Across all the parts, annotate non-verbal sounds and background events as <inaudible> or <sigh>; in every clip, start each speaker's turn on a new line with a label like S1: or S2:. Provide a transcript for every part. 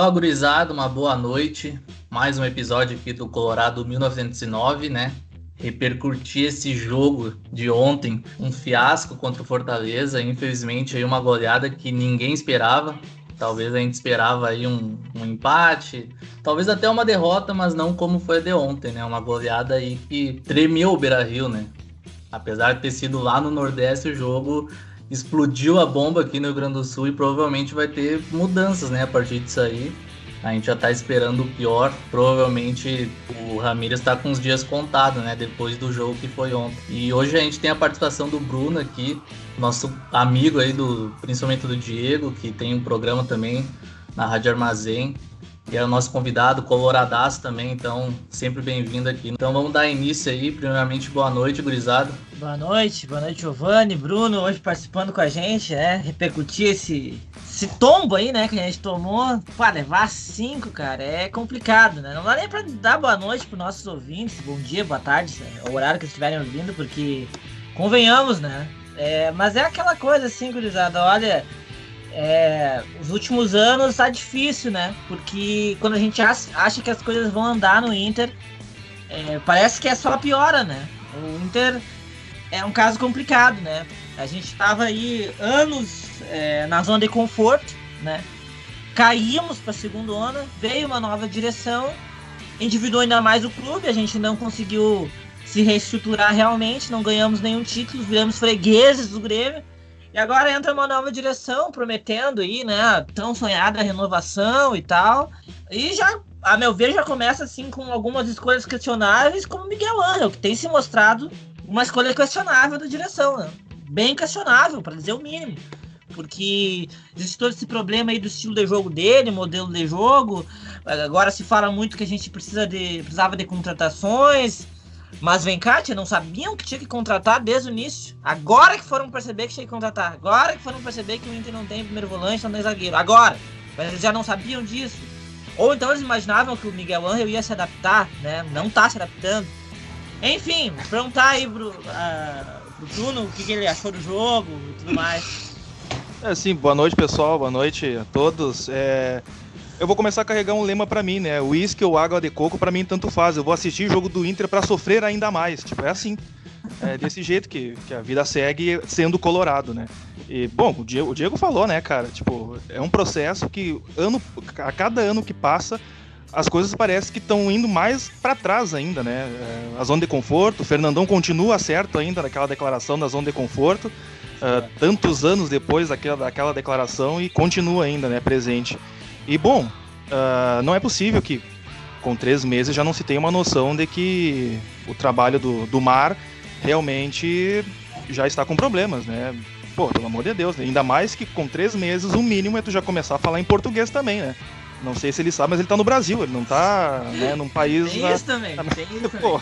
S1: Fala, gurizada, uma boa noite. Mais um episódio aqui do Colorado 1909, né? Repercutir esse jogo de ontem, um fiasco contra o Fortaleza, infelizmente aí uma goleada que ninguém esperava. Talvez a gente esperava aí um, um empate, talvez até uma derrota, mas não como foi a de ontem, né? Uma goleada aí que tremeu o Beira-Rio, né? Apesar de ter sido lá no Nordeste o jogo, explodiu a bomba aqui no Rio Grande do Sul e provavelmente vai ter mudanças, né, a partir disso aí. A gente já tá esperando o pior. Provavelmente o Ramires está com os dias contados, né? Depois do jogo que foi ontem. E hoje a gente tem a participação do Bruno aqui, nosso amigo aí, do, principalmente do Diego, que tem um programa também na Rádio Armazém. E é o nosso convidado, coloradaço também, então sempre bem-vindo aqui. Então vamos dar início aí. Primeiramente, boa noite, gurizado.
S2: Boa noite, boa noite, Giovanni, Bruno, hoje participando com a gente, né? Repercutir esse, esse tombo aí, né, que a gente tomou. Pá, levar cinco, cara, é complicado, né? Não dá nem pra dar boa noite pros nossos ouvintes, bom dia, boa tarde, né? o horário que estiverem ouvindo, porque convenhamos, né? É, mas é aquela coisa assim, gurizada, olha é, os últimos anos tá difícil, né? Porque quando a gente acha que as coisas vão andar no Inter, é, parece que é só piora, né? O Inter é um caso complicado, né? A gente tava aí anos é, na zona de conforto, né? Caímos para segundo ano, veio uma nova direção, endividou ainda mais o clube, a gente não conseguiu se reestruturar realmente, não ganhamos nenhum título, viramos fregueses do Grêmio. E agora entra uma nova direção, prometendo aí, né, tão sonhada renovação e tal. E já, a meu ver, já começa assim com algumas escolhas questionáveis, como Miguel Angel, que tem se mostrado uma escolha questionável da direção, né? Bem questionável, para dizer o mínimo. Porque existe todo esse problema aí do estilo de jogo dele, modelo de jogo. Agora se fala muito que a gente precisa de, precisava de contratações. Mas vem cá, tia, não sabiam que tinha que contratar desde o início. Agora que foram perceber que tinha que contratar. Agora que foram perceber que o Inter não tem primeiro volante, não tem zagueiro. Agora! Mas eles já não sabiam disso. Ou então eles imaginavam que o Miguel Angel ia se adaptar, né? Não tá se adaptando. Enfim, perguntar aí pro, uh, pro Bruno o que, que, ele achou do jogo e tudo mais.
S3: É, sim, boa noite pessoal, boa noite a todos. É, eu vou começar a carregar um lema para mim, né? Uísque ou água de coco, para mim tanto faz. Eu vou assistir jogo do Inter para sofrer ainda mais. Tipo, é assim. É desse jeito que, que a vida segue sendo colorado, né? E, bom, o Diego, o Diego falou, né, cara? Tipo, é um processo que ano, a cada ano que passa, as coisas parecem que estão indo mais para trás ainda, né? É, a zona de conforto, o Fernandão continua certo ainda naquela declaração da zona de conforto, uh, tantos anos depois daquela, daquela declaração e continua ainda, né, presente. E bom, uh, não é possível que com três meses já não se tenha uma noção de que o trabalho do, do mar realmente já está com problemas, né? Pô, pelo amor de Deus, né? ainda mais que com três meses o mínimo é tu já começar a falar em português também, né? Não sei se ele sabe, mas ele tá no Brasil, ele não tá né, num país.
S2: Tem na... isso também, tem isso <laughs> também.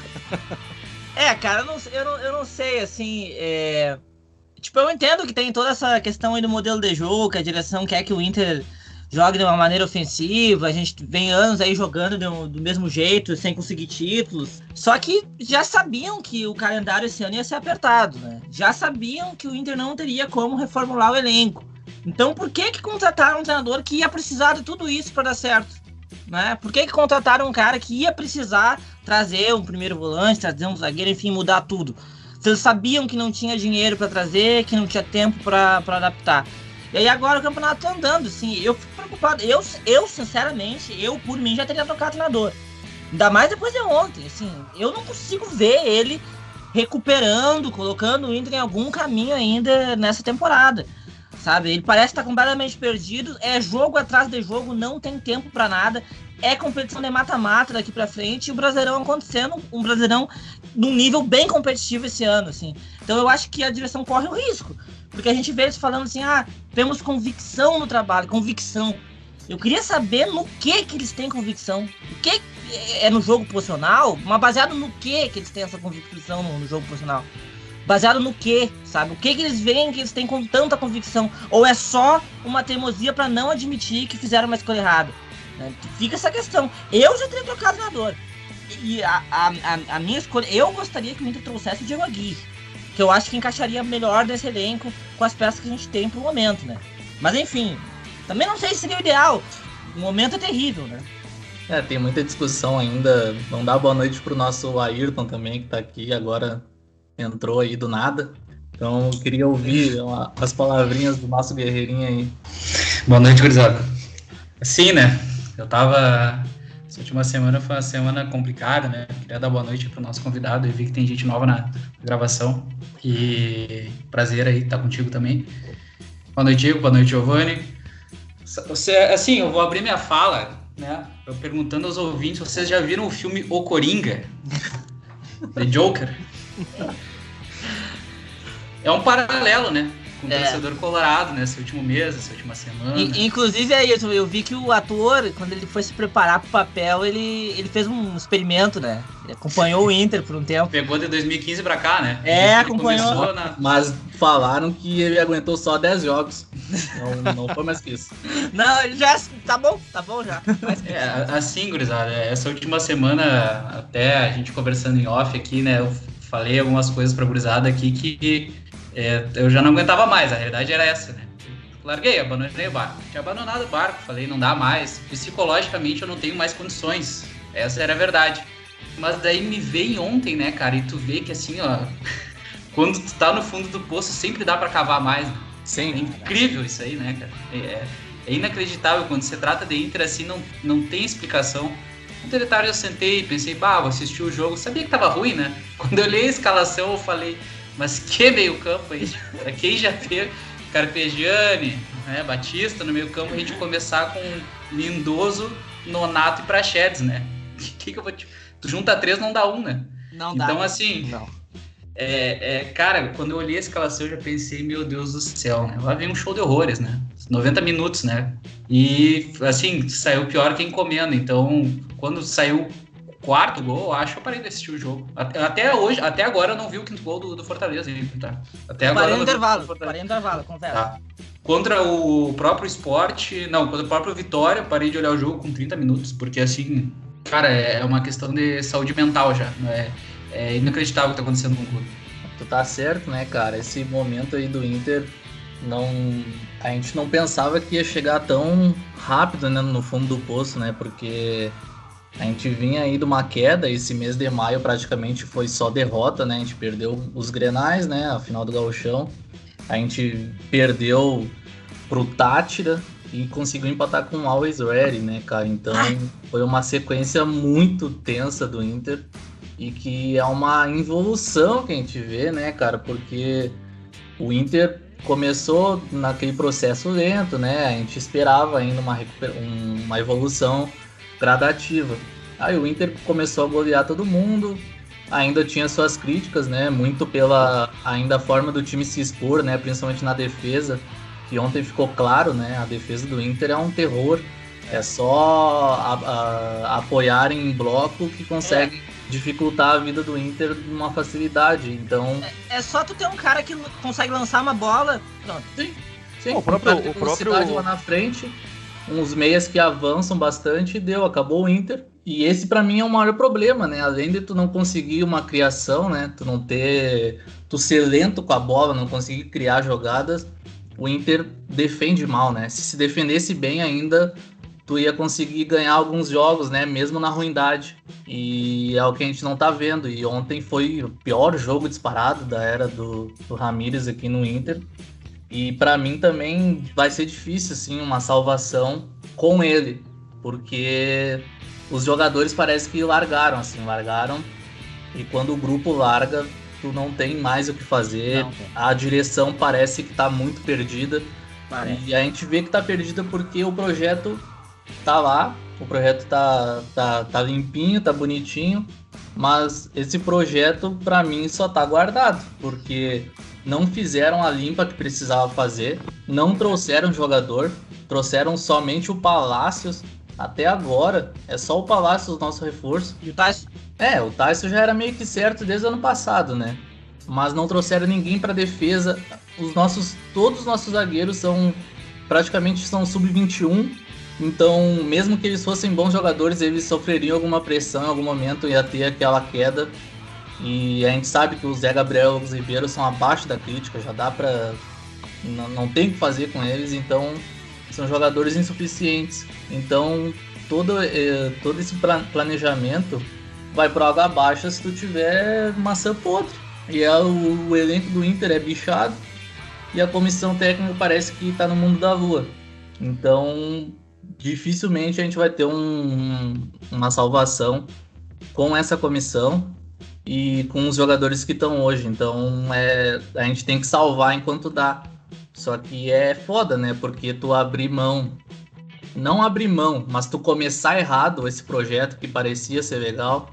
S2: É, cara, eu não, eu não, eu não sei, assim. É... Tipo, eu entendo que tem toda essa questão aí do modelo de jogo, que a direção quer que o Inter joga de uma maneira ofensiva, a gente vem anos aí jogando do, do, mesmo jeito, sem conseguir títulos. Só que já sabiam que o calendário esse ano ia ser apertado, né? Já sabiam que o Inter não teria como reformular o elenco. Então por que que contrataram um treinador que ia precisar de tudo isso para dar certo? Né? Por que, que contrataram um cara que ia precisar trazer um primeiro volante, trazer um zagueiro, enfim, mudar tudo? Se eles sabiam que não tinha dinheiro para trazer, que não tinha tempo para adaptar. E aí agora o campeonato tá andando, assim, eu preocupado. Eu, eu, sinceramente, eu por mim já teria trocado treinador. Ainda mais depois de ontem, assim, eu não consigo ver ele recuperando, colocando o Inter em algum caminho ainda nessa temporada. Sabe? Ele parece estar completamente perdido, é jogo atrás de jogo, não tem tempo para nada. É competição de mata-mata daqui para frente e o Brasileirão acontecendo, um Brasileirão num nível bem competitivo esse ano, assim. Então eu acho que a direção corre o risco. Porque a gente vê eles falando assim, ah, temos convicção no trabalho, convicção. Eu queria saber no que que eles têm convicção. O que é no jogo profissional? Mas baseado no que que eles têm essa convicção no, jogo profissional? Baseado no que, sabe? O que que eles veem que eles têm com tanta convicção? Ou é só uma teimosia para não admitir que fizeram uma escolha errada? Né? Fica essa questão. Eu já teria trocado treinador. E a, a, a, minha escolha, eu gostaria que o Inter trouxesse o Diego Aguirre que eu acho que encaixaria melhor nesse elenco com as peças que a gente tem pro momento, né? Mas enfim, também não sei se seria o ideal. o momento é terrível, né?
S1: É, tem muita discussão ainda. Vamos dar boa noite pro nosso Ayrton também, que tá aqui agora, entrou aí do nada. Então, eu queria ouvir uma, as palavrinhas do nosso guerreirinho aí.
S4: Boa noite, gurizada. Sim, né? Eu tava. Essa última semana foi uma semana complicada, né? Queria dar boa noite pro nosso convidado e vi que tem gente nova na gravação. E prazer aí estar contigo também. Boa noite, Diego. Boa noite, Giovanni. Você, assim, eu vou abrir minha fala, né? Eu perguntando aos ouvintes, vocês já viram o filme O Coringa? <laughs> The Joker? É um paralelo, né? Com o é. torcedor colorado nesse último mês, nessa última semana.
S2: E, inclusive, é isso, eu vi que o ator, quando ele foi se preparar pro papel, ele, ele fez um experimento, né? Ele acompanhou o Inter por um tempo.
S4: Pegou de 2015 pra cá, né?
S2: É, acompanhou.
S1: Na... Mas falaram que ele aguentou só 10 jogos. Não, não foi mais que isso.
S2: Não, ele já. Tá bom, tá bom já. <laughs>
S4: É, assim, gurizada, essa última semana, até a gente conversando em off aqui, né? Eu falei algumas coisas pra gurizada aqui que é, eu já não aguentava mais, a realidade era essa, né? Larguei, abandonei o barco. Tinha abandonado o barco, falei, não dá mais. Psicologicamente eu não tenho mais condições. Essa era a verdade. Mas daí me veio ontem, né, cara, e tu vê que assim, ó, <laughs> quando tu tá no fundo do poço, sempre dá para cavar mais. Né? Sim. É incrível isso aí, né, cara? É, é, inacreditável. Quando se trata de Inter, assim, não, não tem explicação. Ontem de tarde eu sentei e pensei, bah, vou assistir o jogo. Sabia que tava ruim, né? <laughs> Quando eu olhei a escalação, eu falei, mas que meio campo aí? Para quem já teve Carpegiani, né, Batista no meio campo, a gente começar com Lindoso, Nonato e Prachedes, né? <laughs> Que que eu vou te... Tu junta três, não dá um, né?
S2: Não dá.
S4: Então, assim... Não. É, é, cara, quando eu olhei a escalação, eu já pensei, meu Deus do céu, né? Lá vem um show de horrores, né? 90 minutos, né? E, assim, saiu pior que encomenda. Então, quando saiu quarto gol, acho que eu parei de assistir o jogo. Até hoje, até agora eu não vi o quinto gol do, do Fortaleza tá?
S2: Até agora. Parei no intervalo, parei no intervalo, confere. Tá.
S4: Contra o próprio esporte, não, contra o próprio Vitória, parei de olhar o jogo com 30 minutos, porque assim, cara, é uma questão de saúde mental já. É, é inacreditável o que tá acontecendo com o clube.
S1: Tu tá certo, né, cara? Esse momento aí do Inter não a gente não pensava que ia chegar tão rápido né, no fundo do poço, né? Porque a gente vinha aí de uma queda, esse mês de maio praticamente foi só derrota, né? A gente perdeu os Grenais, né? A final do Gauchão. A gente perdeu pro Tátira e conseguiu empatar com o Always Ready, né, cara? Então foi uma sequência muito tensa do Inter e que é uma evolução que a gente vê, né, cara? Porque o Inter começou naquele processo lento, né? A gente esperava ainda uma, uma evolução gradativa. Aí o Inter começou a golear todo mundo, ainda tinha suas críticas, né? Muito pela ainda a forma do time se expor, né? Principalmente na defesa, que ontem ficou claro, né? A defesa do Inter é um terror. É só a, a, apoiar em bloco que consegue é. dificultar a vida do Inter de uma facilidade. Então.
S2: É, é, só tu ter um cara que consegue lançar uma bola. Pronto.
S1: Sim. Sim, o próprio, o próprio lá na frente uns meias que avançam bastante e deu, acabou o Inter. E esse para mim é o maior problema, né? Além de tu não conseguir uma criação, né? Tu não ter, tu ser lento com a bola, não conseguir criar jogadas, o Inter defende mal, né? Se se defendesse bem ainda, tu ia conseguir ganhar alguns jogos, né? Mesmo na ruindade. E é o que a gente não tá vendo. E ontem foi o pior jogo disparado da era do, do Ramires aqui no Inter. E para mim também vai ser difícil assim uma salvação com ele, porque os jogadores parece que largaram assim, largaram. E quando o grupo larga, tu não tem mais o que fazer. Não, a direção parece que tá muito perdida. Parece. E a gente vê que tá perdida porque o projeto tá lá, o projeto tá, tá, tá limpinho, tá bonitinho, mas esse projeto para mim só tá guardado, porque não fizeram a limpa que precisava fazer, não trouxeram jogador, trouxeram somente o Palácios. Até agora, é só o Palácios o nosso reforço.
S2: E o Tyson?
S1: É, o Tyson já era meio que certo desde o ano passado, né? Mas não trouxeram ninguém para defesa. Os nossos, todos os nossos zagueiros são praticamente são sub-21. Então, mesmo que eles fossem bons jogadores, eles sofreriam alguma pressão em algum momento, ia ter aquela queda. E a gente sabe que o Zé Gabriel e o Ribeiro são abaixo da crítica, já dá pra. Não, não tem o que fazer com eles, então são jogadores insuficientes. Então, todo, eh, todo esse planejamento vai para água abaixo se tu tiver maçã podre. E é o, o, elenco do Inter é bichado e a comissão técnica parece que está no mundo da lua. Então, dificilmente a gente vai ter um, uma salvação com essa comissão e com os jogadores que estão hoje. Então, é, a gente tem que salvar enquanto dá. Só que é foda, né? Porque tu abrir mão, não abrir mão, mas tu começar errado esse projeto que parecia ser legal,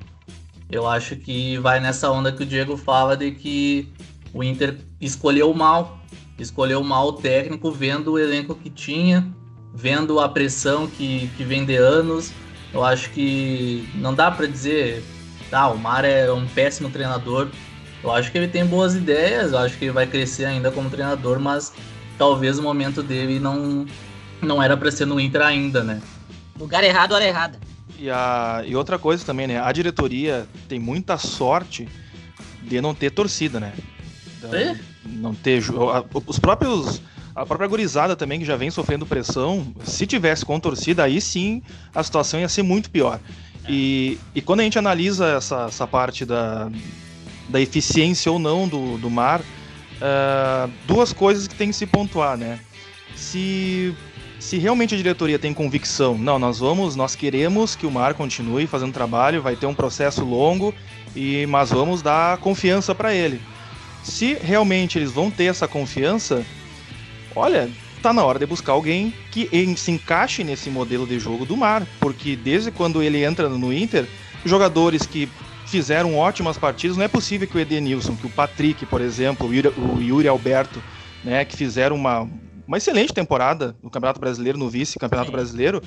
S1: eu acho que vai nessa onda que o Diego fala de que o Inter escolheu mal, escolheu mal o técnico, vendo o elenco que tinha, vendo a pressão que, que vem de anos. Eu acho que não dá para dizer, tá, o Mar é um péssimo treinador. Eu acho que ele tem boas ideias, eu acho que ele vai crescer ainda como treinador, mas talvez o momento dele não, não era para ser no Inter ainda, né?
S2: Lugar errado, hora errada.
S3: E, a, e outra coisa também, né? A diretoria tem muita sorte de não ter torcida, né? Da, não ter. Os próprios. A própria gurizada também, que já vem sofrendo pressão, se tivesse com torcida, aí sim a situação ia ser muito pior. E, e quando a gente analisa essa, essa parte da, da eficiência ou não do, do mar, uh, duas coisas que tem que se pontuar, né? Se, se realmente a diretoria tem convicção, não, nós vamos, nós queremos que o mar continue fazendo trabalho, vai ter um processo longo, e mas vamos dar confiança para ele. Se realmente eles vão ter essa confiança, olha, tá na hora de buscar alguém que se encaixe nesse modelo de jogo do Mar, porque desde quando ele entra no Inter, jogadores que fizeram ótimas partidas. Não é possível que o Edenilson, que o Patrick, por exemplo, o Yuri, o Yuri Alberto, né, que fizeram uma, uma excelente temporada no Campeonato Brasileiro, no vice-campeonato brasileiro,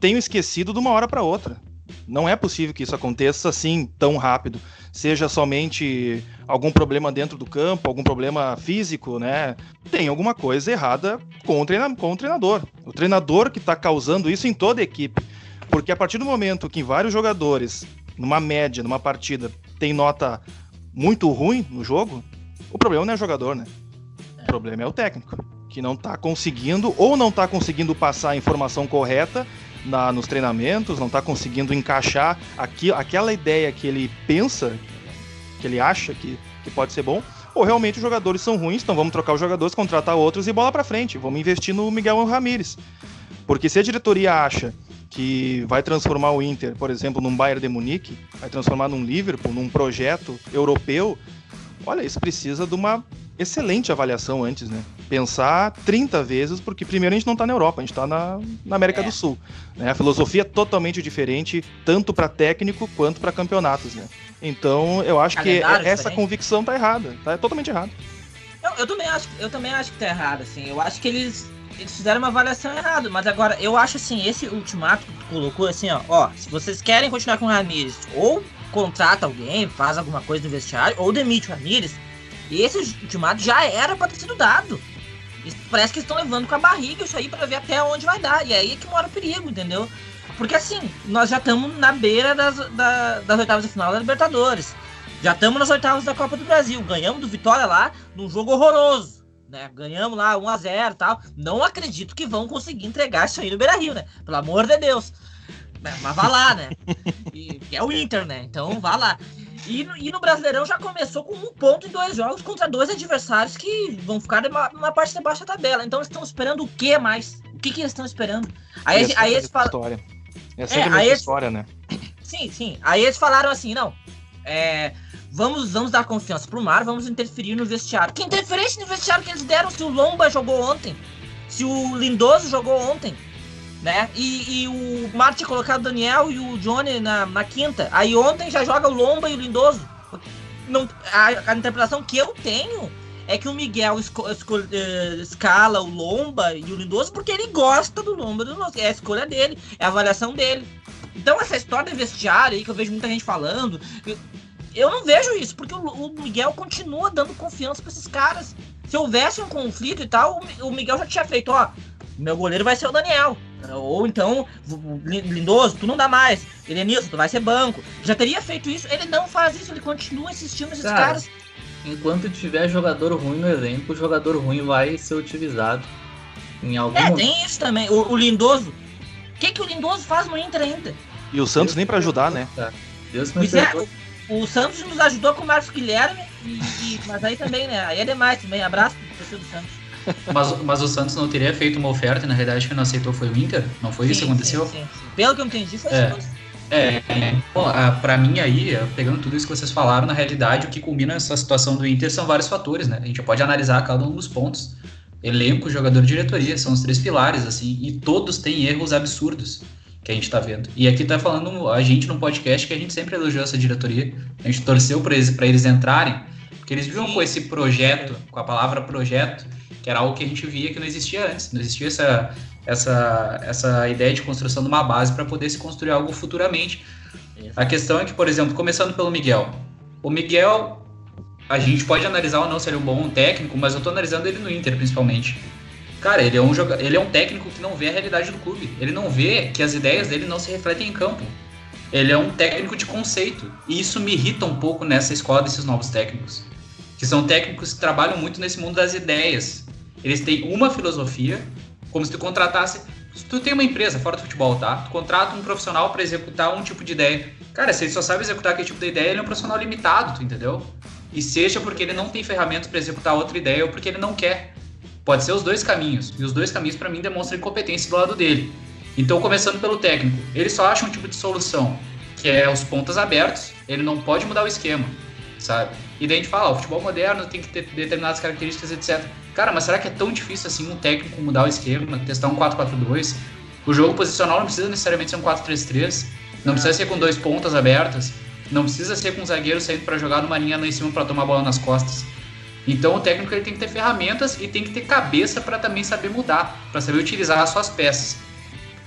S3: tenham esquecido de uma hora para outra. Não é possível que isso aconteça assim tão rápido. Seja somente algum problema dentro do campo, algum problema físico, né? Tem alguma coisa errada com o, treina com o treinador. O treinador que está causando isso em toda a equipe. Porque a partir do momento que vários jogadores numa média, numa partida, tem nota muito ruim no jogo, o problema não é o jogador, né? O problema é o técnico, que não tá conseguindo, ou não tá conseguindo passar a informação correta na, nos treinamentos, não tá conseguindo encaixar aqui, aquela ideia que ele pensa, que ele acha que, que pode ser bom, ou realmente os jogadores são ruins, então vamos trocar os jogadores, contratar outros e bola para frente. Vamos investir no Miguel Ramírez. Porque se a diretoria acha que vai transformar o Inter, por exemplo, num Bayern de Munique, vai transformar num Liverpool, num projeto europeu, olha, isso precisa de uma excelente avaliação antes, né? Pensar 30 vezes, porque primeiro a gente não está na Europa, a gente está na, na, América é. do Sul. Né? A filosofia é totalmente diferente, tanto para técnico quanto para campeonatos, né? Então, eu acho que essa convicção tá errada, tá totalmente errada.
S2: Eu, eu, também acho, eu também acho que tá errado, assim. Eu acho que eles eles fizeram uma avaliação errada. Mas agora, eu acho assim, esse ultimato que tu colocou assim, ó, ó, se vocês querem continuar com o Ramires, ou contrata alguém, faz alguma coisa no vestiário, ou demite o Ramires, esse ultimato já era pra ter sido dado. Parece que estão levando com a barriga isso aí para ver até onde vai dar. E aí é que mora o perigo, entendeu? Porque assim, nós já estamos na beira das, da, das oitavas de final da Libertadores. Já estamos nas oitavas da Copa do Brasil. Ganhamos do Vitória lá num jogo horroroso né? Ganhamos lá 1 a 0 e tal. Não acredito que vão conseguir entregar isso aí no Beira Rio, né? Pelo amor de Deus. Mas vá lá, né? <laughs> E, é o Inter, né? Então vá lá. E, e, no Brasileirão já começou com um ponto em dois jogos contra dois adversários que vão ficar numa, parte de baixo da tabela. Então eles estão esperando o que mais? O que, que eles estão esperando? Aí, aí eles falam.
S3: História. Essa é, é a eles... história, né?
S2: Sim, sim. Aí eles falaram assim: não, é, vamos, vamos dar confiança pro Mar, vamos interferir no vestiário. Que interferência no vestiário que eles deram se o Lomba jogou ontem? Se o Lindoso jogou ontem? Né? E, e o Mar tinha colocado o Daniel e o Johnny na, na quinta. Aí ontem já joga o Lomba e o Lindoso. Não, a, a interpretação que eu tenho é que o Miguel esco, esco, uh, escala o Lomba e o Lindoso porque ele gosta do Lomba do Lindoso. É a escolha dele, é a avaliação dele. Então essa história de vestiário aí que eu vejo muita gente falando, eu não vejo isso, porque o, o Miguel continua dando confiança para esses caras. Se houvesse um conflito e tal, o, Miguel já tinha feito, ó, meu goleiro vai ser o Daniel. Ou então, Lindoso, tu não dá mais. Elenilson, tu vai ser banco. Já teria feito isso. Ele não faz isso, ele continua insistindo nesses Cara, caras.
S1: Enquanto tiver jogador ruim no elenco, o jogador ruim vai ser utilizado. Em algum
S2: É, tem isso também. O, o Lindoso. O que, que o Lindoso faz no Inter ainda?
S3: E o Santos nem pra ajudar, né?
S1: Deus me
S2: é,
S1: perdoe.
S2: o, o Santos nos ajudou com o Marcos Guilherme, e, e- mas aí também, né? Aí é demais também. Abraço pro torcedor do Santos.
S4: Mas, mas o Santos não teria feito uma oferta e na realidade quem não aceitou foi o Inter? Não foi isso que
S2: Sim,
S4: aconteceu?
S2: sim, sim, sim. Pelo que eu entendi, foi
S4: É.
S2: isso.
S4: É, é, bom, a- pra mim aí, é, pegando tudo isso que vocês falaram, na realidade o que culmina essa situação do Inter são vários fatores, né? A gente pode analisar cada um dos pontos. Elenco, jogador, diretoria, são os três pilares, assim, e todos têm erros absurdos que a gente tá vendo. E aqui tá falando a gente no podcast que a gente sempre elogiou essa diretoria, a gente torceu pra eles, pra eles entrarem, porque eles vinham
S2: Sim.
S4: com esse projeto, com a palavra projeto, que era algo que a gente via que não existia antes, não existia essa, essa, essa ideia de construção de uma base para poder se construir algo futuramente. A questão é que, por exemplo, começando pelo Miguel. O Miguel, a gente pode analisar ou não se ele é um bom técnico, mas eu tô analisando ele no Inter, principalmente. Cara, ele é um, joga... ele é um técnico que não vê a realidade do clube. Ele não vê que as ideias dele não se refletem em campo. Ele é um técnico de conceito. E isso me irrita um pouco nessa escola desses novos técnicos. Que são técnicos que trabalham muito nesse mundo das ideias. Eles têm uma filosofia, como se tu contratasse. Se tu tem uma empresa fora do futebol, tá? Tu contrata um profissional para executar um tipo de ideia. Cara, se ele só sabe executar aquele tipo de ideia, ele é um profissional limitado, tu entendeu? E seja porque ele não tem ferramentas para executar outra ideia ou porque ele não quer. Pode ser os dois caminhos. E os dois caminhos, para mim, demonstram incompetência do lado dele. Então, começando pelo técnico, ele só acha um tipo de solução, que é os pontas abertos, ele não pode mudar o esquema, sabe? E daí a gente fala, o futebol moderno tem que ter determinadas características, etc. Cara, mas será que é tão difícil assim um técnico mudar o esquema, testar um 4-4-2? O jogo posicional não precisa necessariamente ser um 4-3-3, não precisa ser com dois pontas abertas, não precisa ser com um zagueiro saindo para jogar numa linha lá em cima para tomar a bola nas costas. Então o técnico ele tem que ter ferramentas e tem que ter cabeça para também saber mudar, para saber utilizar as suas peças.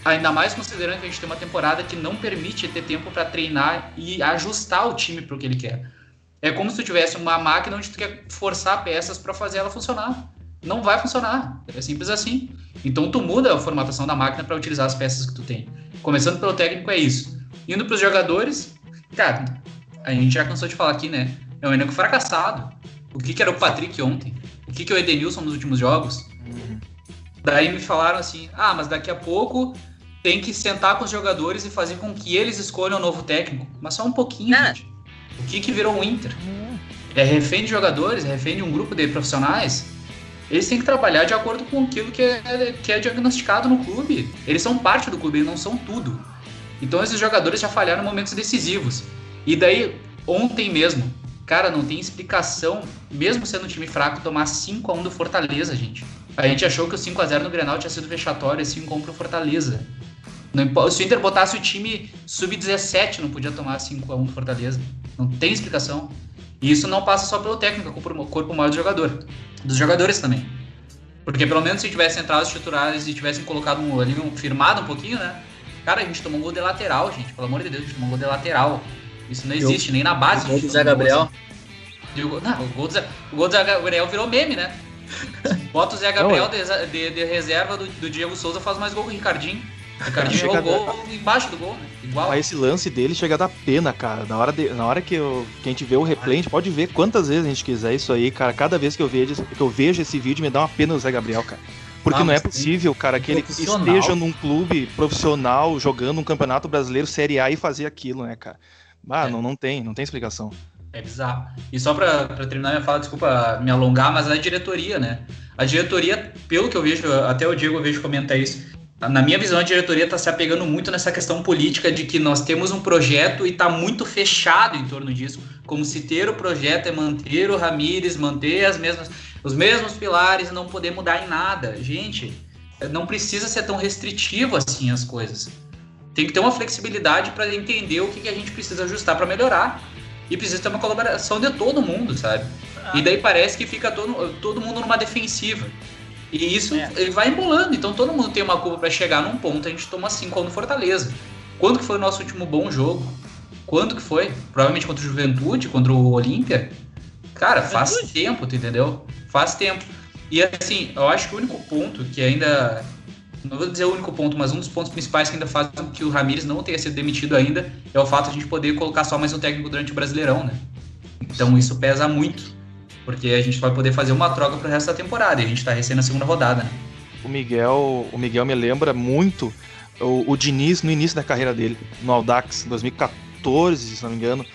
S4: Ainda mais considerando que a gente tem uma temporada que não permite ter tempo para treinar e ajustar o time para o que ele quer. É como se tu tivesse uma máquina onde tu quer forçar peças para fazer ela funcionar. Não vai funcionar. É simples assim. Então tu muda a formatação da máquina para utilizar as peças que tu tem. Começando pelo técnico é isso. Indo para os jogadores, cara, a gente já cansou de falar aqui, né? É um elenco fracassado. O que, que era o Patrick ontem? O que, que é o Edenilson nos últimos jogos? Daí me falaram assim: ah, mas daqui a pouco tem que sentar com os jogadores e fazer com que eles escolham o novo técnico. Mas só um pouquinho,
S2: Ah.
S4: gente. O que, que virou o Inter? É refém de jogadores, é refém de um grupo de profissionais. Eles têm que trabalhar de acordo com aquilo que é, que é diagnosticado no clube. Eles são parte do clube, eles não são tudo. Então esses jogadores já falharam em momentos decisivos. E daí, ontem mesmo, cara, não tem explicação, mesmo sendo um time fraco, tomar 5 a 1 do Fortaleza, gente. A gente achou que o 5 a 0 no Grenal tinha sido vexatório, assim como pro Fortaleza. Não se o Inter botasse o time sub-17, não podia tomar 5 a 1 do Fortaleza. Não tem explicação. E isso não passa só pelo técnico, é corpo, corpo maior do jogador. Dos jogadores também. Porque pelo menos se tivessem entrado os titulares e tivessem colocado um, ali um firmado um pouquinho, né? Cara, a gente tomou um gol de lateral, gente. Pelo amor de Deus, a gente tomou um gol de lateral. Isso não existe, nem na base.
S1: O gol
S4: a gente
S1: do Zé
S4: um gol
S1: Gabriel.
S4: assim. O gol- não, o gol, do Zé, o gol do Zé Gabriel virou meme, né? <laughs> Bota o Zé Gabriel de, de- de reserva do, do Diego Souza, faz mais gol que o Ricardinho. O
S3: Chega
S4: errou o gol embaixo do gol, né? Igual.
S3: Mas esse lance dele chega a dar pena, cara. Na hora, de- na hora que, eu- que a gente vê o replay, a gente pode ver quantas vezes a gente quiser isso aí, cara. Cada vez que eu vejo, que eu vejo esse vídeo, me dá uma pena do Zé Gabriel, cara. Porque
S4: Ah,
S3: não é possível, cara, que ele esteja num clube profissional, jogando um campeonato brasileiro Série A e fazer aquilo, né, cara? Ah,
S4: É.
S3: não, não tem, não tem explicação.
S4: É bizarro. E só pra, pra terminar minha fala, desculpa me alongar, mas a diretoria, né? A diretoria, pelo que eu vejo, até o Diego eu vejo comentar isso. Na minha visão, a diretoria tá se apegando muito nessa questão política de que nós temos um projeto e tá muito fechado em torno disso. Como se ter o projeto é manter o Ramires, manter as mesmas, os mesmos pilares e não poder mudar em nada. Gente, não precisa ser tão restritivo assim as coisas. Tem que ter uma flexibilidade para entender o que, que a gente precisa ajustar para melhorar. E precisa ter uma colaboração de todo mundo, sabe? E daí parece que fica todo, todo mundo numa defensiva. E isso
S2: É.
S4: ele vai embolando. Então todo mundo tem uma culpa para chegar num ponto. A gente toma 5 no Fortaleza. Quando que foi o nosso último bom jogo? Quando que foi? Provavelmente contra o Juventude, contra o Olímpia. Cara, faz
S2: Juventude.
S4: tempo, tu entendeu? Faz tempo. E assim, eu acho que o único ponto que ainda. Não vou dizer o único ponto, mas um dos pontos principais que ainda faz com que o Ramires não tenha sido demitido ainda é o fato de a gente poder colocar só mais um técnico durante o Brasileirão, né? Então isso pesa muito. Porque a gente vai poder fazer uma troca pro resto da temporada. E a gente tá recém na segunda rodada, né?
S3: o Miguel, o Miguel me lembra muito o, o Diniz no início da carreira dele, no Audax, em 2014, se não me engano,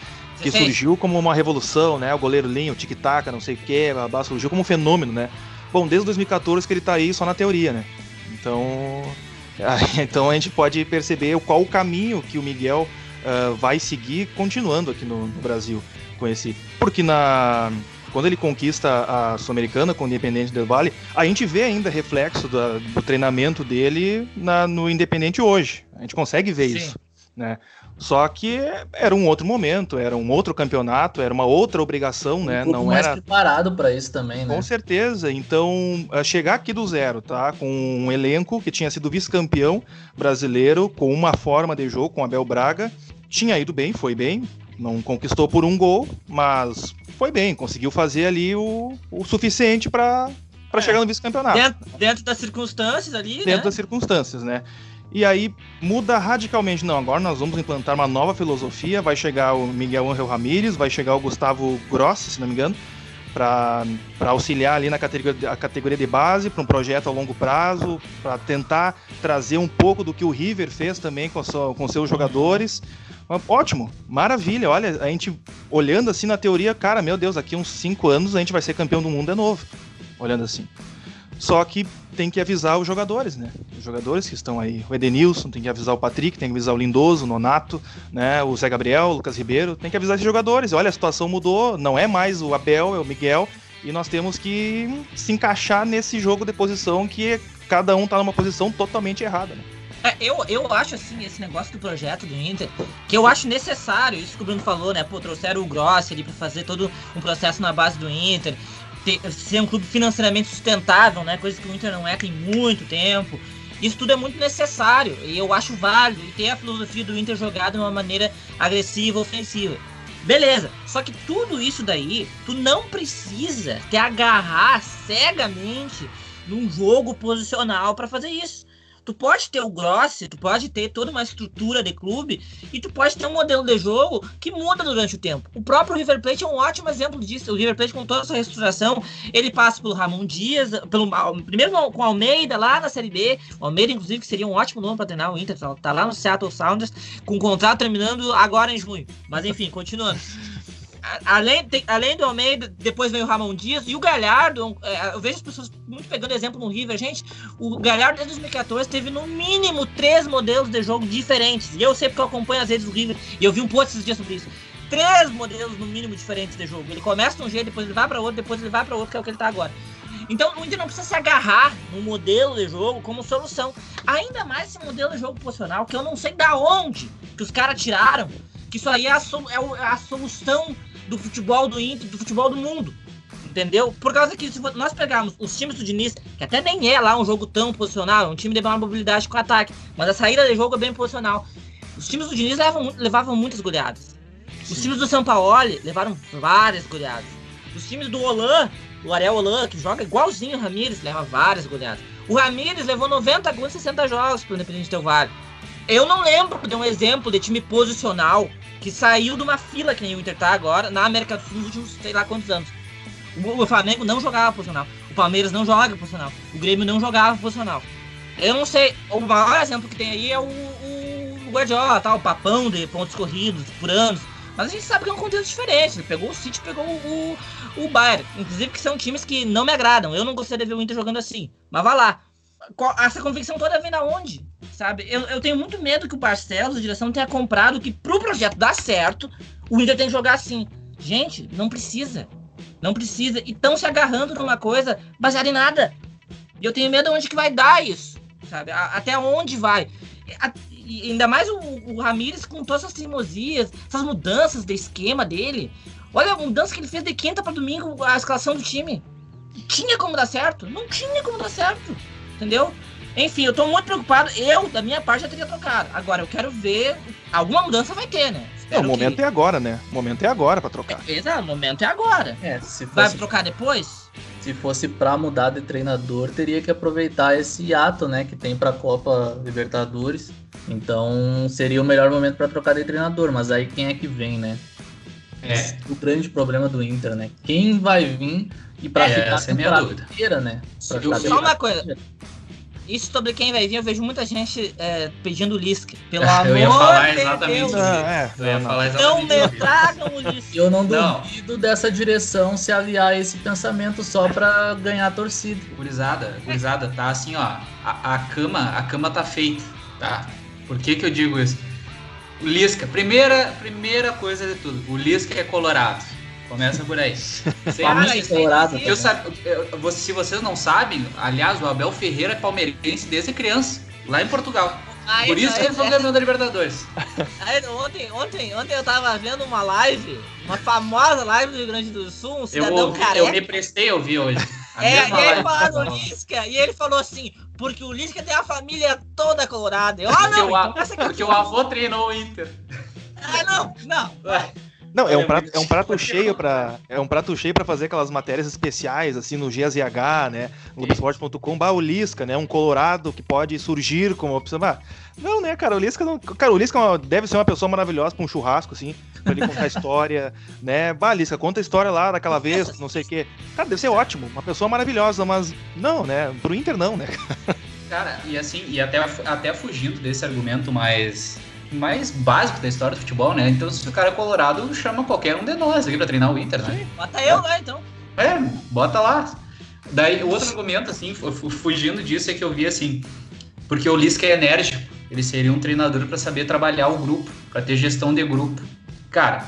S3: que surgiu como uma revolução, né? O goleiro Linho, o tic-tac, não sei o que, surgiu como um fenômeno, né? Bom, desde 2014 que ele tá aí só na teoria, né? Então, <laughs> então a gente pode perceber qual o caminho que o Miguel uh, vai seguir continuando aqui no, no Brasil com esse. Porque na quando ele conquista a Sul-Americana com o Independente del Vale, a gente vê ainda reflexo do, do treinamento dele na, no Independente hoje. A gente consegue ver Sim. isso. Né? Só que era um outro momento, era um outro campeonato, era uma outra obrigação, um né?
S1: Não mais era preparado para isso também, né?
S3: Com certeza. Então, chegar aqui do zero, tá? Com um elenco que tinha sido vice-campeão brasileiro, com uma forma de jogo, com Abel Braga, tinha ido bem, foi bem, não conquistou por um gol, mas foi bem, conseguiu fazer ali o, o suficiente para é. chegar no vice-campeonato.
S2: Dentro, dentro, das circunstâncias ali,
S3: Dentro né? das circunstâncias, né? E aí muda radicalmente. Não, agora nós vamos implantar uma nova filosofia. Vai chegar o Miguel Angel Ramírez, vai chegar o Gustavo Grossi, se não me engano, para auxiliar ali na categoria, a categoria de base, para um projeto a longo prazo, para tentar trazer um pouco do que o River fez também com, sua, com seus jogadores. Ótimo, maravilha. Olha, a gente olhando assim na teoria, cara, meu Deus, daqui uns 5 anos a gente vai ser campeão do mundo de novo. Olhando assim. Só que tem que avisar os jogadores, né? Os jogadores que estão aí. O Edenilson tem que avisar o Patrick, tem que avisar o Lindoso, o Nonato, né? O Zé Gabriel, o Lucas Ribeiro, tem que avisar esses jogadores. Olha, a situação mudou, não é mais o Abel, é o Miguel, e nós temos que se encaixar nesse jogo de posição que cada um tá numa posição totalmente errada, né?
S2: É, eu, eu acho, assim, esse negócio do projeto do Inter, que eu acho necessário, isso que o Bruno falou, né? Pô, trouxeram o Grossi ali pra fazer todo um processo na base do Inter, ter, ser um clube financeiramente sustentável, né? Coisa que o Inter não é tem muito tempo. Isso tudo é muito necessário e eu acho válido. E ter a filosofia do Inter jogada de uma maneira agressiva, ofensiva. Beleza, só que tudo isso daí, tu não precisa te agarrar cegamente num jogo posicional para fazer isso. Tu pode ter o Grossi, tu pode ter toda uma estrutura de clube e tu pode ter um modelo de jogo que muda durante o tempo. O próprio River Plate é um ótimo exemplo disso. O River Plate, com toda essa reestruturação, ele passa pelo Ramon Dias, pelo, primeiro com o Almeida lá na Série B. O Almeida, inclusive, que seria um ótimo nome para treinar o Inter, tá, tá lá no Seattle Sounders, com o contrato terminando agora em junho. Mas enfim, continuando <laughs> além, tem, além do Almeida, depois vem o Ramon Dias e o Galhardo. É, eu vejo as pessoas muito pegando exemplo no River, gente. O Galhardo desde 2014 teve no mínimo três modelos de jogo diferentes. E eu sei porque eu acompanho as redes do River e eu vi um post esses dias sobre isso. Três modelos no mínimo diferentes de jogo. Ele começa de um jeito, depois ele vai para outro, depois ele vai para outro, que é o que ele tá agora. Então o Inter não precisa se agarrar no modelo de jogo como solução. Ainda mais esse modelo de jogo posicional, que eu não sei da onde que os caras tiraram. Que isso aí é a, é a solução do futebol do Inter, do futebol do mundo. Entendeu? Por causa que se nós pegarmos os times do Diniz, que até nem é lá um jogo tão posicional, é um time de maior mobilidade com ataque, mas a saída de jogo é bem posicional. Os times do Diniz levam, levavam muitas goleadas. Os times do São Paulo levaram várias goleadas. Os times do Olan, o Ariel Olan, que joga igualzinho o Ramires, leva várias goleadas. O Ramires levou 90 gols em 60 jogos pro Independente Del Vale. Eu não lembro de um exemplo de time posicional que saiu de uma fila que nem o Inter tá agora na América do Sul nos últimos sei lá quantos anos. O, Flamengo não jogava posicional. O Palmeiras não joga posicional. O Grêmio não jogava posicional. Eu não sei. O maior exemplo que tem aí é o, o Guardiola, tá? o papão de pontos corridos por anos. Mas a gente sabe que é um contexto diferente. Ele pegou o City pegou o, o Bayern. Inclusive que são times que não me agradam. Eu não gostaria de ver o Inter jogando assim. Mas vai lá essa convicção toda vem da onde? Sabe? Eu, eu tenho muito medo que o Barcelos, a direção, tenha comprado que pro projeto dar certo, o Inter tem que jogar assim. Gente, não precisa. Não precisa. E estão se agarrando numa coisa baseada em nada. E eu tenho medo onde que vai dar isso. Sabe? A, até onde vai. A, e ainda mais o, o Ramires com todas essas teimosias, essas mudanças de esquema dele. Olha a mudança que ele fez de quinta para domingo, a escalação do time. Tinha como dar certo? Não tinha como dar certo entendeu? Enfim, eu tô muito preocupado. Eu, da minha parte, já teria trocado. Agora, eu quero ver. Alguma mudança vai ter, né?
S3: Não, o momento que... é agora, né? O momento é agora pra trocar.
S2: É, exato, o momento é agora. É, se fosse... Vai trocar depois?
S1: Se fosse pra mudar de treinador, teria que aproveitar esse ato, né? Que tem pra Copa Libertadores. Então, seria o melhor momento para trocar de treinador. Mas aí quem é que vem, né? É. O grande problema do Inter, né? Quem vai vir e pra é, ficar
S2: essa é minha dúvida. Inteira, né? Pra
S1: Só
S2: uma coisa. isso sobre quem vai vir, eu vejo muita gente é, pedindo Lisca. Pelo amor <laughs>
S4: eu ia falar exatamente
S2: de
S4: Deus. Não, é, eu ia falar exatamente
S2: não me tragam o Lisca.
S1: Eu não duvido não. dessa direção se aliar a esse pensamento só pra ganhar a torcida.
S4: Gurizada, gurizada, tá assim, ó. A, a cama, a cama tá feita, tá? Por que que eu digo isso? O Lisca, primeira, primeira coisa de tudo, o Lisca é colorado. Começa por aí. <laughs> Eu, eu, se vocês não sabem, aliás, o Abel Ferreira é palmeirense desde criança, lá em Portugal. Ai, Por isso que eles estão ganhando da Libertadores. <laughs>
S2: Aí, ontem, ontem, ontem eu tava vendo uma live, uma famosa live do Rio Grande do Sul, um cidadão
S4: eu ouvi,
S2: careca.
S4: Eu me prestei a ouvir hoje.
S2: A é, e ele falou do Lisca, e ele falou assim, porque o Lisca tem a família toda colorada. Eu, ah, não,
S4: porque, então, o, porque o avô treinou o Inter.
S2: Ah, não, não.
S3: Não, é um prato, <laughs> é um prato cheio para é um prato cheio para fazer aquelas matérias especiais assim no GZH, né? Globoesporte.com, bah, o Lisca, né? Um colorado que pode surgir como opção. Bah, não, né, cara, o Lisca não, cara, o Lisca é deve ser uma pessoa maravilhosa para um churrasco assim, para ele contar a história, <laughs> né? Bah, Lisca, conta a história lá daquela vez, não sei o quê. Cara, deve ser ótimo, uma pessoa maravilhosa, mas não, né? Pro Inter não, né? <laughs>
S4: Cara, e assim, e até até fugindo desse argumento mais mais básico da história do futebol, né? Então, se o cara é colorado, chama qualquer um de nós aqui pra treinar o Inter, né?
S2: Bota eu lá, então.
S4: É, bota lá. Daí, o outro argumento, assim, fugindo disso, é que eu vi assim, porque o Lisca é enérgico, ele seria um treinador para saber trabalhar o grupo, para ter gestão de grupo. Cara,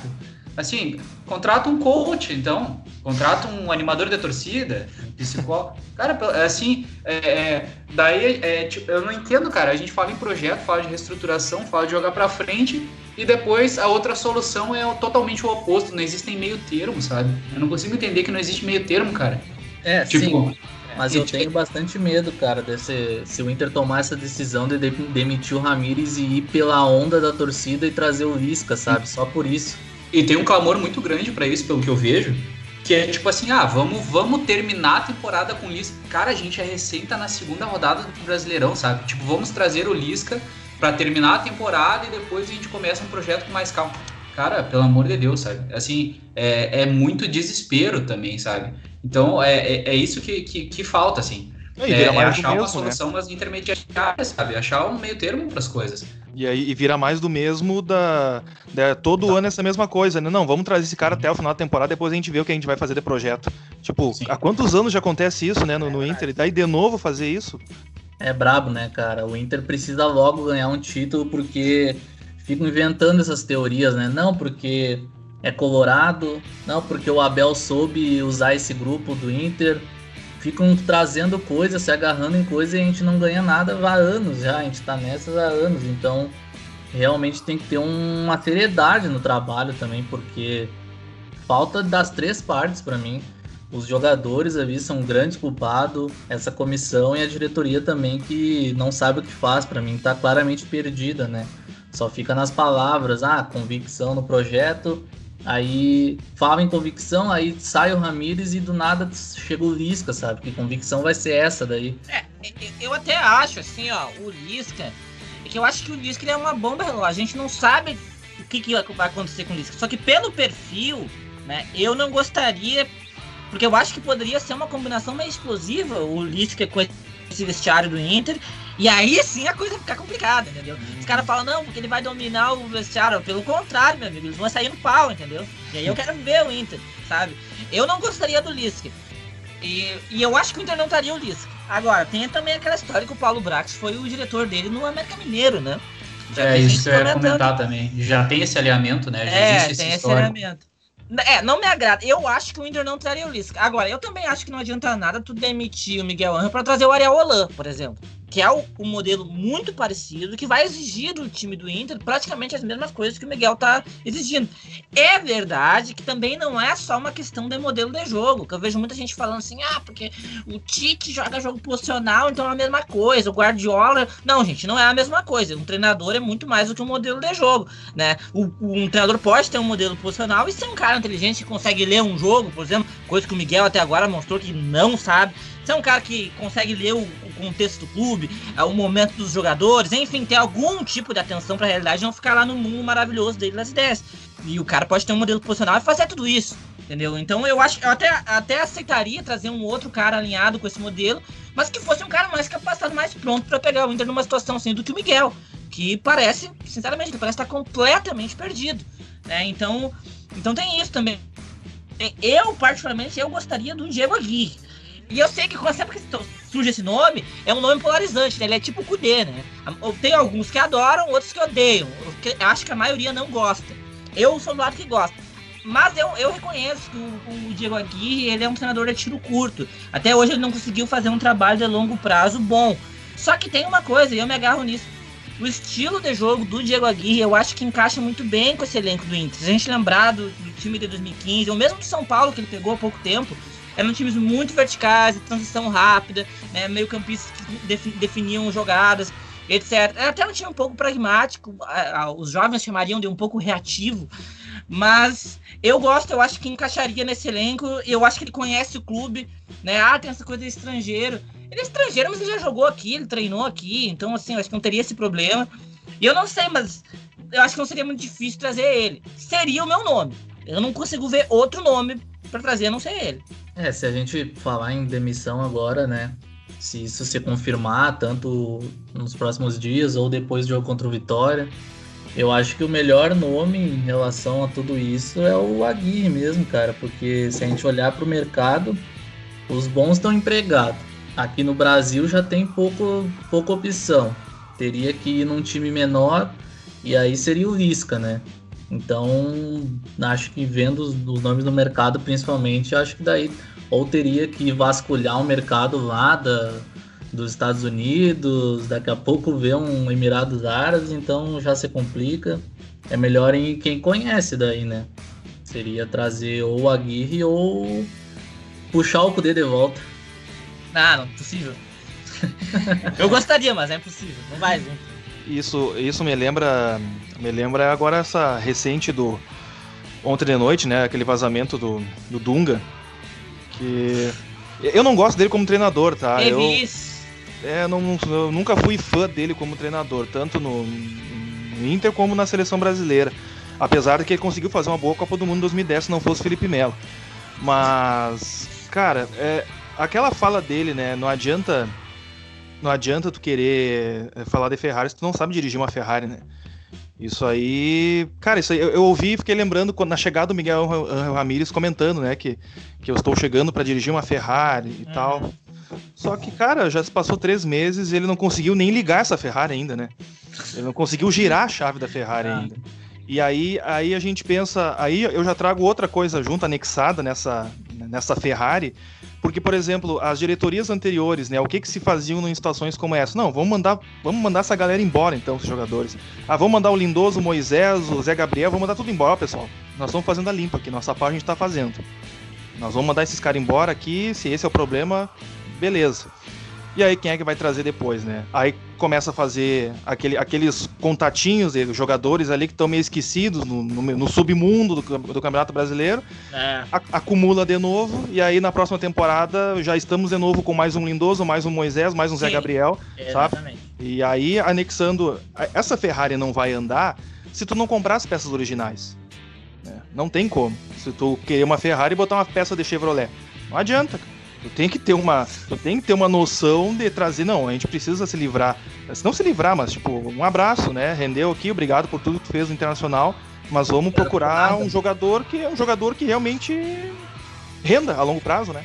S4: assim, contrata um coach, então. Contrata um animador de torcida, psicólogo. <laughs> Cara, assim, é, é, daí é, tipo, eu não entendo, cara. A gente fala em projeto, fala de reestruturação, fala de jogar para frente e depois a outra solução é totalmente o oposto. Não existem meio termo, sabe? Eu não consigo entender que não existe meio termo, cara.
S1: É, tipo, sim. Mas eu tenho bastante medo, cara, desse, se o Inter tomar essa decisão de demitir o Ramires e ir pela onda da torcida e trazer o Lisca, sabe? Só por isso.
S4: E tem um clamor muito grande para isso, pelo que eu vejo. Que é tipo assim, ah, vamos, vamos terminar a temporada com o Lisca. Cara, a gente é recém tá na segunda rodada do Brasileirão, sabe? Tipo, vamos trazer o Lisca para terminar a temporada e depois a gente começa um projeto com mais calma. Cara, pelo amor de Deus, sabe? Assim, é, é muito desespero também, sabe? Então, é, é, é isso que, que, que, falta, assim. É, é achar mesmo, uma né? solução né? nas intermediárias, sabe? Achar um meio termo para as coisas.
S3: E aí e vira mais do mesmo da, da todo tá. ano essa mesma coisa, né? Não, vamos trazer esse cara até o final da temporada, depois a gente vê o que a gente vai fazer de projeto. Tipo, Sim. há quantos anos já acontece isso, né, no, no Inter? E daí de novo fazer isso?
S1: É brabo, né, cara? O Inter precisa logo ganhar um título porque ficam inventando essas teorias, né? Não, porque é colorado, não, porque o Abel soube usar esse grupo do Inter ficam trazendo coisas, se agarrando em coisas e a gente não ganha nada há anos já, a gente tá nessas há anos, então realmente tem que ter uma seriedade no trabalho também, porque falta das três partes para mim. Os jogadores ali são grandes culpados, essa comissão e a diretoria também que não sabe o que faz, para mim tá claramente perdida, né? Só fica nas palavras, ah, convicção no projeto, Aí fala em convicção, aí sai o Ramires e do nada chega o Lisca, sabe? Que convicção vai ser essa daí.
S2: É, eu até acho, assim, ó, o Lisca. É que eu acho que o Lisca é uma bomba relógio. A gente não sabe o que, que vai acontecer com o Lisca. Só que pelo perfil, né, eu não gostaria. Porque eu acho que poderia ser uma combinação meio explosiva, o Lisca com esse vestiário do Inter e aí sim a coisa fica complicada, entendeu? Os caras falam, não, porque ele vai dominar o vestiário. Pelo contrário, meu amigo, eles vão sair no pau, entendeu? E aí eu quero ver o Inter, sabe? Eu não gostaria do Lisca. E, e eu acho que o Inter não estaria o Lisca. Agora, tem também aquela história que o Paulo Brax foi o diretor dele no América Mineiro, né?
S4: Já é, isso eu ia comentar também. Já tem esse alinhamento, né? Já
S2: é, tem esse alinhamento. É, não me agrada. Eu acho que o Inter não traria o Lisca. Agora, eu também acho que não adianta nada tu demitir o Miguel Angel para trazer o Ariel Holan, por exemplo que é um modelo muito parecido, que vai exigir do time do Inter praticamente as mesmas coisas que o Miguel tá exigindo. É verdade que também não é só uma questão de modelo de jogo, que eu vejo muita gente falando assim, ah, porque o Tite joga jogo posicional, então é a mesma coisa, o Guardiola... Não, gente, não é a mesma coisa. Um treinador é muito mais do que um modelo de jogo, né? O, um treinador pode ter um modelo posicional e ser um cara inteligente que consegue ler um jogo, por exemplo, coisa que o Miguel até agora mostrou que não sabe. Você é um cara que consegue ler o contexto do clube, é, o momento dos jogadores, enfim, ter algum tipo de atenção para a realidade, não ficar lá no mundo maravilhoso dele das ideias. E o cara pode ter um modelo posicional e fazer tudo isso. Entendeu? Então eu acho eu até, até aceitaria trazer um outro cara alinhado com esse modelo, mas que fosse um cara mais capacitado, mais pronto para pegar o Inter numa situação assim do que o Miguel, que parece, sinceramente, parece estar completamente perdido, né? Então, então tem isso também. Eu, particularmente, eu gostaria do Diego Aguirre. E eu sei que sempre que surge esse nome, é um nome polarizante, né? Ele é tipo o Kudê, né? Tem alguns que adoram, outros que odeiam. Eu acho que a maioria não gosta. Eu sou do lado que gosta. Mas eu, eu reconheço que o, o, Diego Aguirre ele é um treinador de tiro curto. Até hoje ele não conseguiu fazer um trabalho de longo prazo bom. Só que tem uma coisa, e eu me agarro nisso. O estilo de jogo do Diego Aguirre eu acho que encaixa muito bem com esse elenco do Inter. Se a gente lembrar do, do time de 2015, ou mesmo do São Paulo, que ele pegou há pouco tempo, eram times muito verticais, de transição rápida, né, meio campistas que definiam jogadas, etc. Era até um time um pouco pragmático, os jovens chamariam de um pouco reativo, mas eu gosto, eu acho que encaixaria nesse elenco, eu acho que ele conhece o clube, né, ah, tem essa coisa de estrangeiro, ele é estrangeiro, mas ele já jogou aqui, ele treinou aqui, então assim, eu acho que não teria esse problema, e eu não sei, mas eu acho que não seria muito difícil trazer ele, seria o meu nome, eu não consigo ver outro nome para trazer não ser ele.
S1: É, se a gente falar em demissão agora, né? Se isso se confirmar, tanto nos próximos dias ou depois do jogo contra o Vitória, eu acho que o melhor nome em relação a tudo isso é o Aguirre mesmo, cara, porque se a gente olhar para o mercado, os bons estão empregados. Aqui no Brasil já tem pouco, pouca opção. Teria que ir num time menor e aí seria o Lisca, né? Então, acho que vendo os, os, nomes no mercado, principalmente, acho que daí ou teria que vasculhar o mercado lá da, dos Estados Unidos, daqui a pouco ver um Emirados Árabes, então já se complica. É melhor em quem conhece daí, né? Seria trazer ou o Aguirre ou puxar o poder de volta.
S2: Ah, não, possível. <laughs> Eu gostaria, mas é impossível. Não vai, gente.
S3: Isso, isso me lembra me lembra agora essa recente do ontem de noite, né? Aquele vazamento do, do Dunga. Que. Eu não gosto dele como treinador, tá?
S2: Eu,
S3: é, não, eu nunca fui fã dele como treinador, tanto no, no, Inter como na seleção brasileira. Apesar de que ele conseguiu fazer uma boa Copa do Mundo em 2010 se não fosse Felipe Melo. Mas, cara, é, aquela fala dele, né? Não adianta. Não adianta tu querer é, falar de Ferrari se tu não sabe dirigir uma Ferrari, né? Isso aí, cara, isso aí eu, eu ouvi e fiquei lembrando quando na chegada do Miguel Ramírez comentando, né, que, que eu estou chegando para dirigir uma Ferrari e uhum. tal. Só que, cara, já se passou três meses e ele não conseguiu nem ligar essa Ferrari ainda, né? Ele não conseguiu girar a chave da Ferrari ah. ainda. E aí, aí a gente pensa, aí eu já trago outra coisa junto, anexada nessa, nessa Ferrari, porque, por exemplo, as diretorias anteriores, né, o que que se faziam em situações como essa? Não, vamos mandar, vamos mandar essa galera embora, então, os jogadores. Ah, vamos mandar o Lindoso, o Moisés, o Zé Gabriel, vamos mandar tudo embora, pessoal. Nós estamos fazendo a limpa aqui, nossa parte a gente está fazendo. Nós vamos mandar esses caras embora aqui, se esse é o problema, beleza. E aí quem é que vai trazer depois, né? Aí começa a fazer aquele, aqueles contatinhos jogadores ali que estão meio esquecidos no, no, no submundo do, do, Campeonato Brasileiro. É. A, acumula de novo, e aí na próxima temporada já estamos de novo com mais um Lindoso, mais um Moisés, mais um Sim, Zé Gabriel, exatamente. sabe? E aí anexando. Essa Ferrari não vai andar se tu não comprar as peças originais. Né? Não tem como. Se tu querer uma Ferrari e botar uma peça de Chevrolet. Não adianta, cara. Tu tem que ter uma, tu tem que ter uma noção de trazer, não, a gente precisa se livrar, não se livrar, mas tipo, um abraço, né? Rendeu aqui, obrigado por tudo que tu fez no Internacional, mas vamos procurar um jogador que é um jogador que realmente renda a longo prazo, né?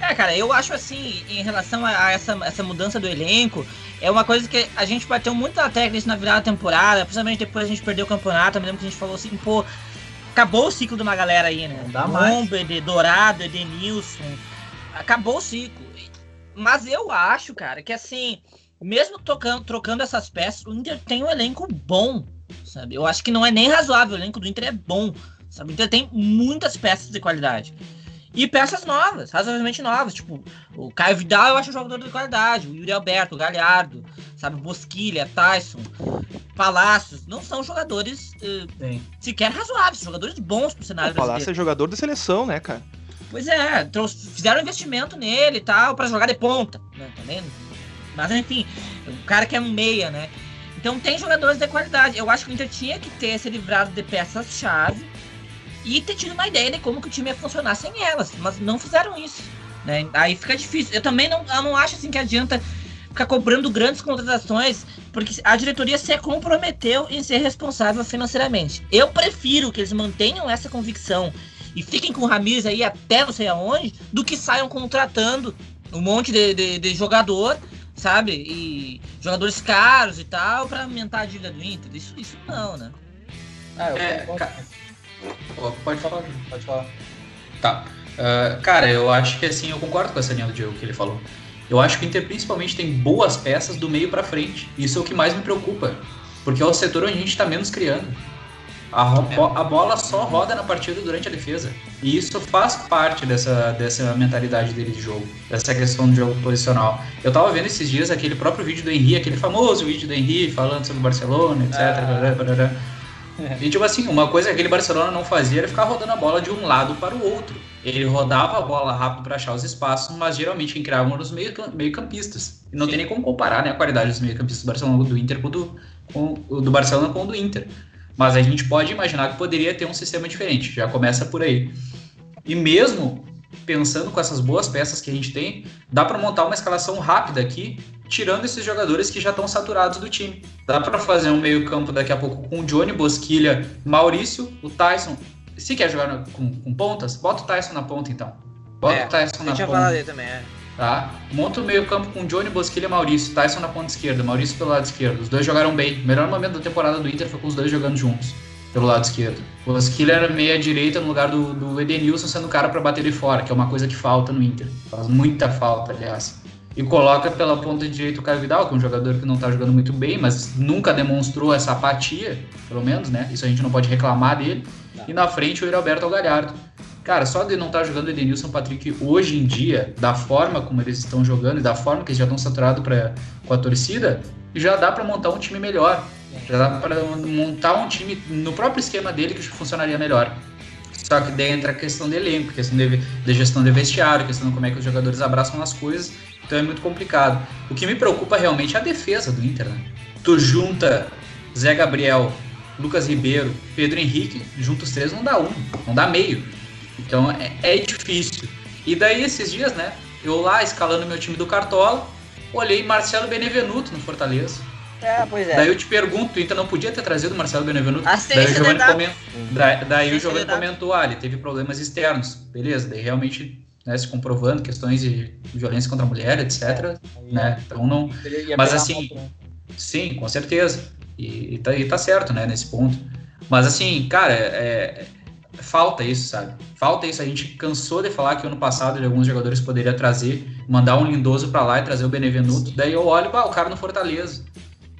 S2: É, cara, eu acho assim, em relação a essa, essa mudança do elenco, é uma coisa que a gente bateu muito na tecla isso na virada da temporada, principalmente depois a gente perdeu o campeonato, eu me lembro que a gente falou assim, pô, acabou o ciclo de uma galera aí, né?
S1: Dá mais.
S2: de Dourado, Edenilson, acabou o ciclo. Mas eu acho, cara, que assim, mesmo tocando, trocando essas peças, o Inter tem um elenco bom, sabe? Eu acho que não é nem razoável, o elenco do Inter é bom, sabe? O Inter tem muitas peças de qualidade. E peças novas, razoavelmente novas, tipo, o Caio Vidal eu acho um jogador de qualidade, o Yuri Alberto, o Galhardo, sabe, Bosquilha, Tyson, Palácios, não são jogadores uh, sequer razoáveis, jogadores bons pro cenário
S3: o Palácio é jogador de seleção, né, cara?
S2: Pois é, fizeram investimento nele e tal, para jogar de ponta, né, tá Mas enfim, o cara que é um meia, né? Então tem jogadores de qualidade. Eu acho que o Inter tinha que ter se livrado de peças-chave e ter tido uma ideia de como que o time ia funcionar sem elas, mas não fizeram isso. Né? Aí fica difícil. Eu também não, eu não acho assim que adianta ficar cobrando grandes contratações, porque a diretoria se comprometeu em ser responsável financeiramente. Eu prefiro que eles mantenham essa convicção e fiquem com o Ramires aí até não sei aonde, do que saiam contratando um monte de, de, de jogador, sabe? E jogadores caros e tal, para aumentar a dívida do Inter. Isso, isso não, né?
S4: Ah, eu é, ca... Pode falar, pode falar. Tá. Uh, cara, eu acho que assim, eu concordo com essa linha do Diego que ele falou. Eu acho que o Inter principalmente tem boas peças do meio para frente. Isso é o que mais me preocupa. Porque é o setor onde a gente está menos criando. A, a, bola só roda na partida durante a defesa. E isso faz parte dessa, dessa mentalidade dele de jogo, dessa questão do jogo posicional. Eu tava vendo esses dias aquele próprio vídeo do Henry, aquele famoso vídeo do Henry falando sobre o Barcelona, etc. Ah. E tipo assim, uma coisa que aquele Barcelona não fazia era ficar rodando a bola de um lado para o outro. Ele rodava a bola rápido para achar os espaços, mas geralmente quem criava eram os meio-campistas. E não Sim. tem nem como comparar né, a qualidade dos meio-campistas do Barcelona do Inter com, do, com do Barcelona com o do Inter. Mas a gente pode imaginar que poderia ter um sistema diferente, já começa por aí. E mesmo pensando com essas boas peças que a gente tem, dá para montar uma escalação rápida aqui, tirando esses jogadores que já estão saturados do time. Dá para fazer um meio-campo daqui a pouco com o Johnny, Bosquilha, Maurício, o Tyson. Se quer jogar com, com pontas, bota o Tyson na ponta então. Bota é, o Tyson na ponta. também, é. Tá? Monta o meio-campo com Johnny, Bosquilha e Maurício. Tyson na ponta esquerda, Maurício pelo lado esquerdo. Os dois jogaram bem. O melhor momento da temporada do Inter foi com os dois jogando juntos, pelo lado esquerdo. O Bosquilha era meia-direita no lugar do, do Edenilson sendo o cara para bater de fora, que é uma coisa que falta no Inter. Faz muita falta, aliás. E coloca pela ponta direita o Caio Vidal, que é um jogador que não tá jogando muito bem, mas nunca demonstrou essa apatia, pelo menos, né? Isso a gente não pode reclamar dele. E na frente o Alberto Galhardo Cara, só de não estar tá jogando Edenilson Patrick hoje em dia, da forma como eles estão jogando e da forma que eles já estão saturados pra, com a torcida, já dá para montar um time melhor. Já dá para montar um time no próprio esquema dele que funcionaria melhor. Só que daí entra a questão de elenco, questão de, de gestão de vestiário, questão de como é que os jogadores abraçam as coisas. Então é muito complicado. O que me preocupa realmente é a defesa do Inter. Né? Tu junta Zé Gabriel, Lucas Ribeiro, Pedro Henrique, juntos três não dá um, não dá meio. Então é, é difícil. E daí esses dias, né? Eu lá escalando meu time do Cartola, olhei Marcelo Benevenuto no Fortaleza.
S2: É, pois é.
S4: Daí eu te pergunto, tu ainda não podia ter trazido o Marcelo Benevenuto? daí o Giovanni, coment... daí o Giovanni comentou, ah, ele teve problemas externos. Beleza, daí realmente né, se comprovando questões de violência contra a mulher, etc. É, né? Então não. Mas assim, sim, com certeza. E, e, tá, e tá certo, né, nesse ponto. Mas assim, cara, é, falta isso, sabe? Falta isso. A gente cansou de falar que ano passado de alguns jogadores poderia trazer, mandar um lindoso para lá e trazer o Benevenuto. Daí eu olho, ah, o cara no Fortaleza,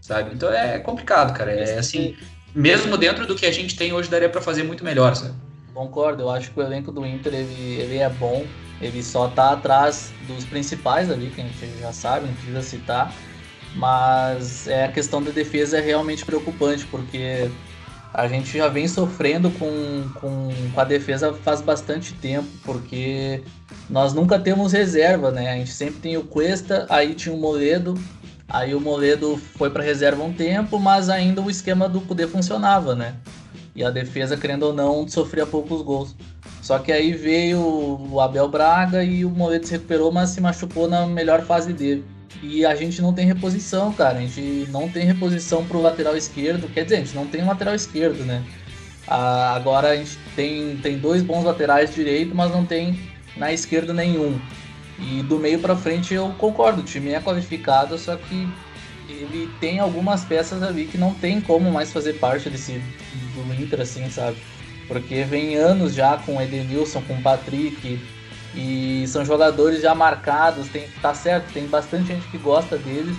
S4: sabe? Então é complicado, cara. É assim, mesmo dentro do que a gente tem hoje, daria para fazer muito melhor, sabe?
S1: Concordo, eu acho que o elenco do Inter ele, ele é bom, ele só tá atrás dos principais ali, que a gente já sabe, não precisa citar. Mas é a questão da defesa é realmente preocupante, porque a gente já vem sofrendo com, com, com, a defesa faz bastante tempo, porque nós nunca temos reserva, né? A gente sempre tem o Cuesta, aí tinha o Moledo, aí o Moledo foi para reserva um tempo, mas ainda o esquema do poder funcionava, né? E a defesa, querendo ou não, sofria poucos gols. Só que aí veio o Abel Braga e o Moledo se recuperou, mas se machucou na melhor fase dele. E a gente não tem reposição, cara. A gente não tem reposição pro lateral esquerdo. Quer dizer, a gente não tem lateral esquerdo, né? Ah, agora a gente tem, tem dois bons laterais direito, mas não tem na esquerda nenhum. E do meio para frente eu concordo, o time é qualificado, só que ele tem algumas peças ali que não tem como mais fazer parte desse do Inter, assim, sabe? Porque vem anos já com Edenilson, com Patrick, e são jogadores já marcados, tem, tá certo, tem bastante gente que gosta deles,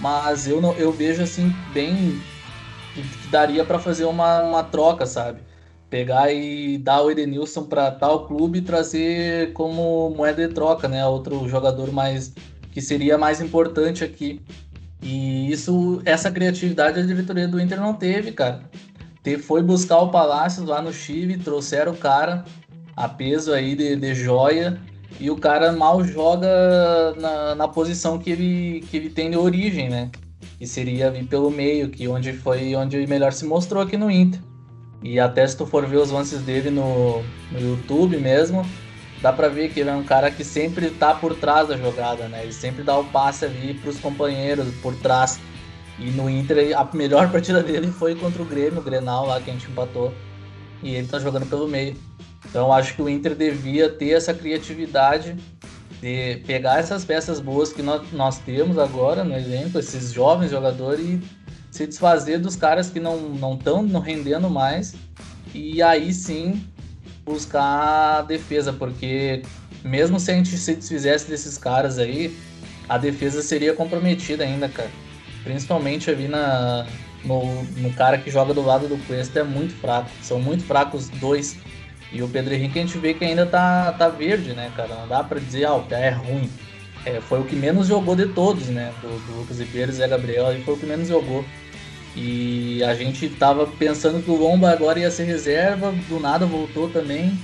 S1: mas eu não eu vejo assim bem que daria para fazer uma, uma troca, sabe? Pegar e dar o Edenilson para tal clube e trazer como moeda de troca, né? Outro jogador mais que seria mais importante aqui. E isso, essa criatividade a diretoria do Inter não teve, cara. Foi buscar o Palácio lá no Chile, trouxeram o cara, a peso aí de, de joia e o cara mal joga na, na posição que ele, que ele tem de origem, né? Que seria vir pelo meio, que onde foi onde ele melhor se mostrou aqui no Inter. E até se tu for ver os lances dele no, no YouTube mesmo, dá pra ver que ele é um cara que sempre tá por trás da jogada, né? Ele sempre dá o passe ali pros companheiros por trás. E no Inter, a melhor <laughs> partida dele foi contra o Grêmio, o Grenal lá que a gente empatou. E ele tá jogando pelo meio. Então acho que o Inter devia ter essa criatividade de pegar essas peças boas que nós, nós temos agora no elenco, esses jovens jogadores, e se desfazer dos caras que não estão não rendendo mais. E aí sim buscar a defesa, porque mesmo se a gente se desfizesse desses caras aí, a defesa seria comprometida ainda, cara. Principalmente ali na, no, no cara que joga do lado do Cuesta é muito fraco. São muito fracos dois. E o Pedro Henrique a gente vê que ainda tá, tá verde, né, cara? Não dá pra dizer, ah, o pé é ruim. É, foi o que menos jogou de todos, né? Do, do Lucas Ribeiro e Zé Gabriel, ele foi o que menos jogou. E a gente tava pensando que o Lomba agora ia ser reserva, do nada voltou também.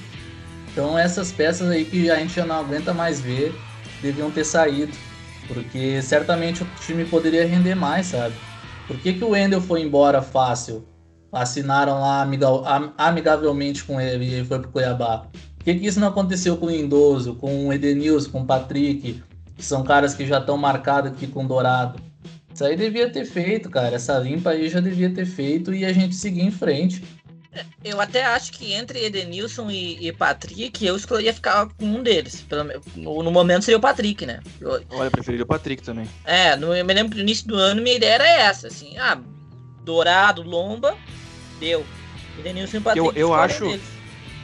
S1: Então essas peças aí que a gente já não aguenta mais ver, deviam ter saído. Porque certamente o time poderia render mais, sabe? Por que, que o Wendel foi embora fácil? Assinaram lá amigavelmente com ele e ele foi pro Cuiabá. Por que, que isso não aconteceu com o Lindoso, com o Edenilson, com o Patrick, que são caras que já estão marcados aqui com o Dourado? Isso aí devia ter feito, cara. Essa limpa aí já devia ter feito e a gente seguir em frente.
S2: Eu até acho que entre Edenilson e, e Patrick, eu escolheria ficar com um deles. Pelo, no, no momento seria o Patrick, né?
S3: Eu, Olha, eu preferiria o Patrick também.
S2: É, no, eu me lembro que no início do ano minha ideia era essa, assim, ah, Dourado, Lomba, deu. Edenilson e Patrick.
S3: Eu, eu acho. Deles.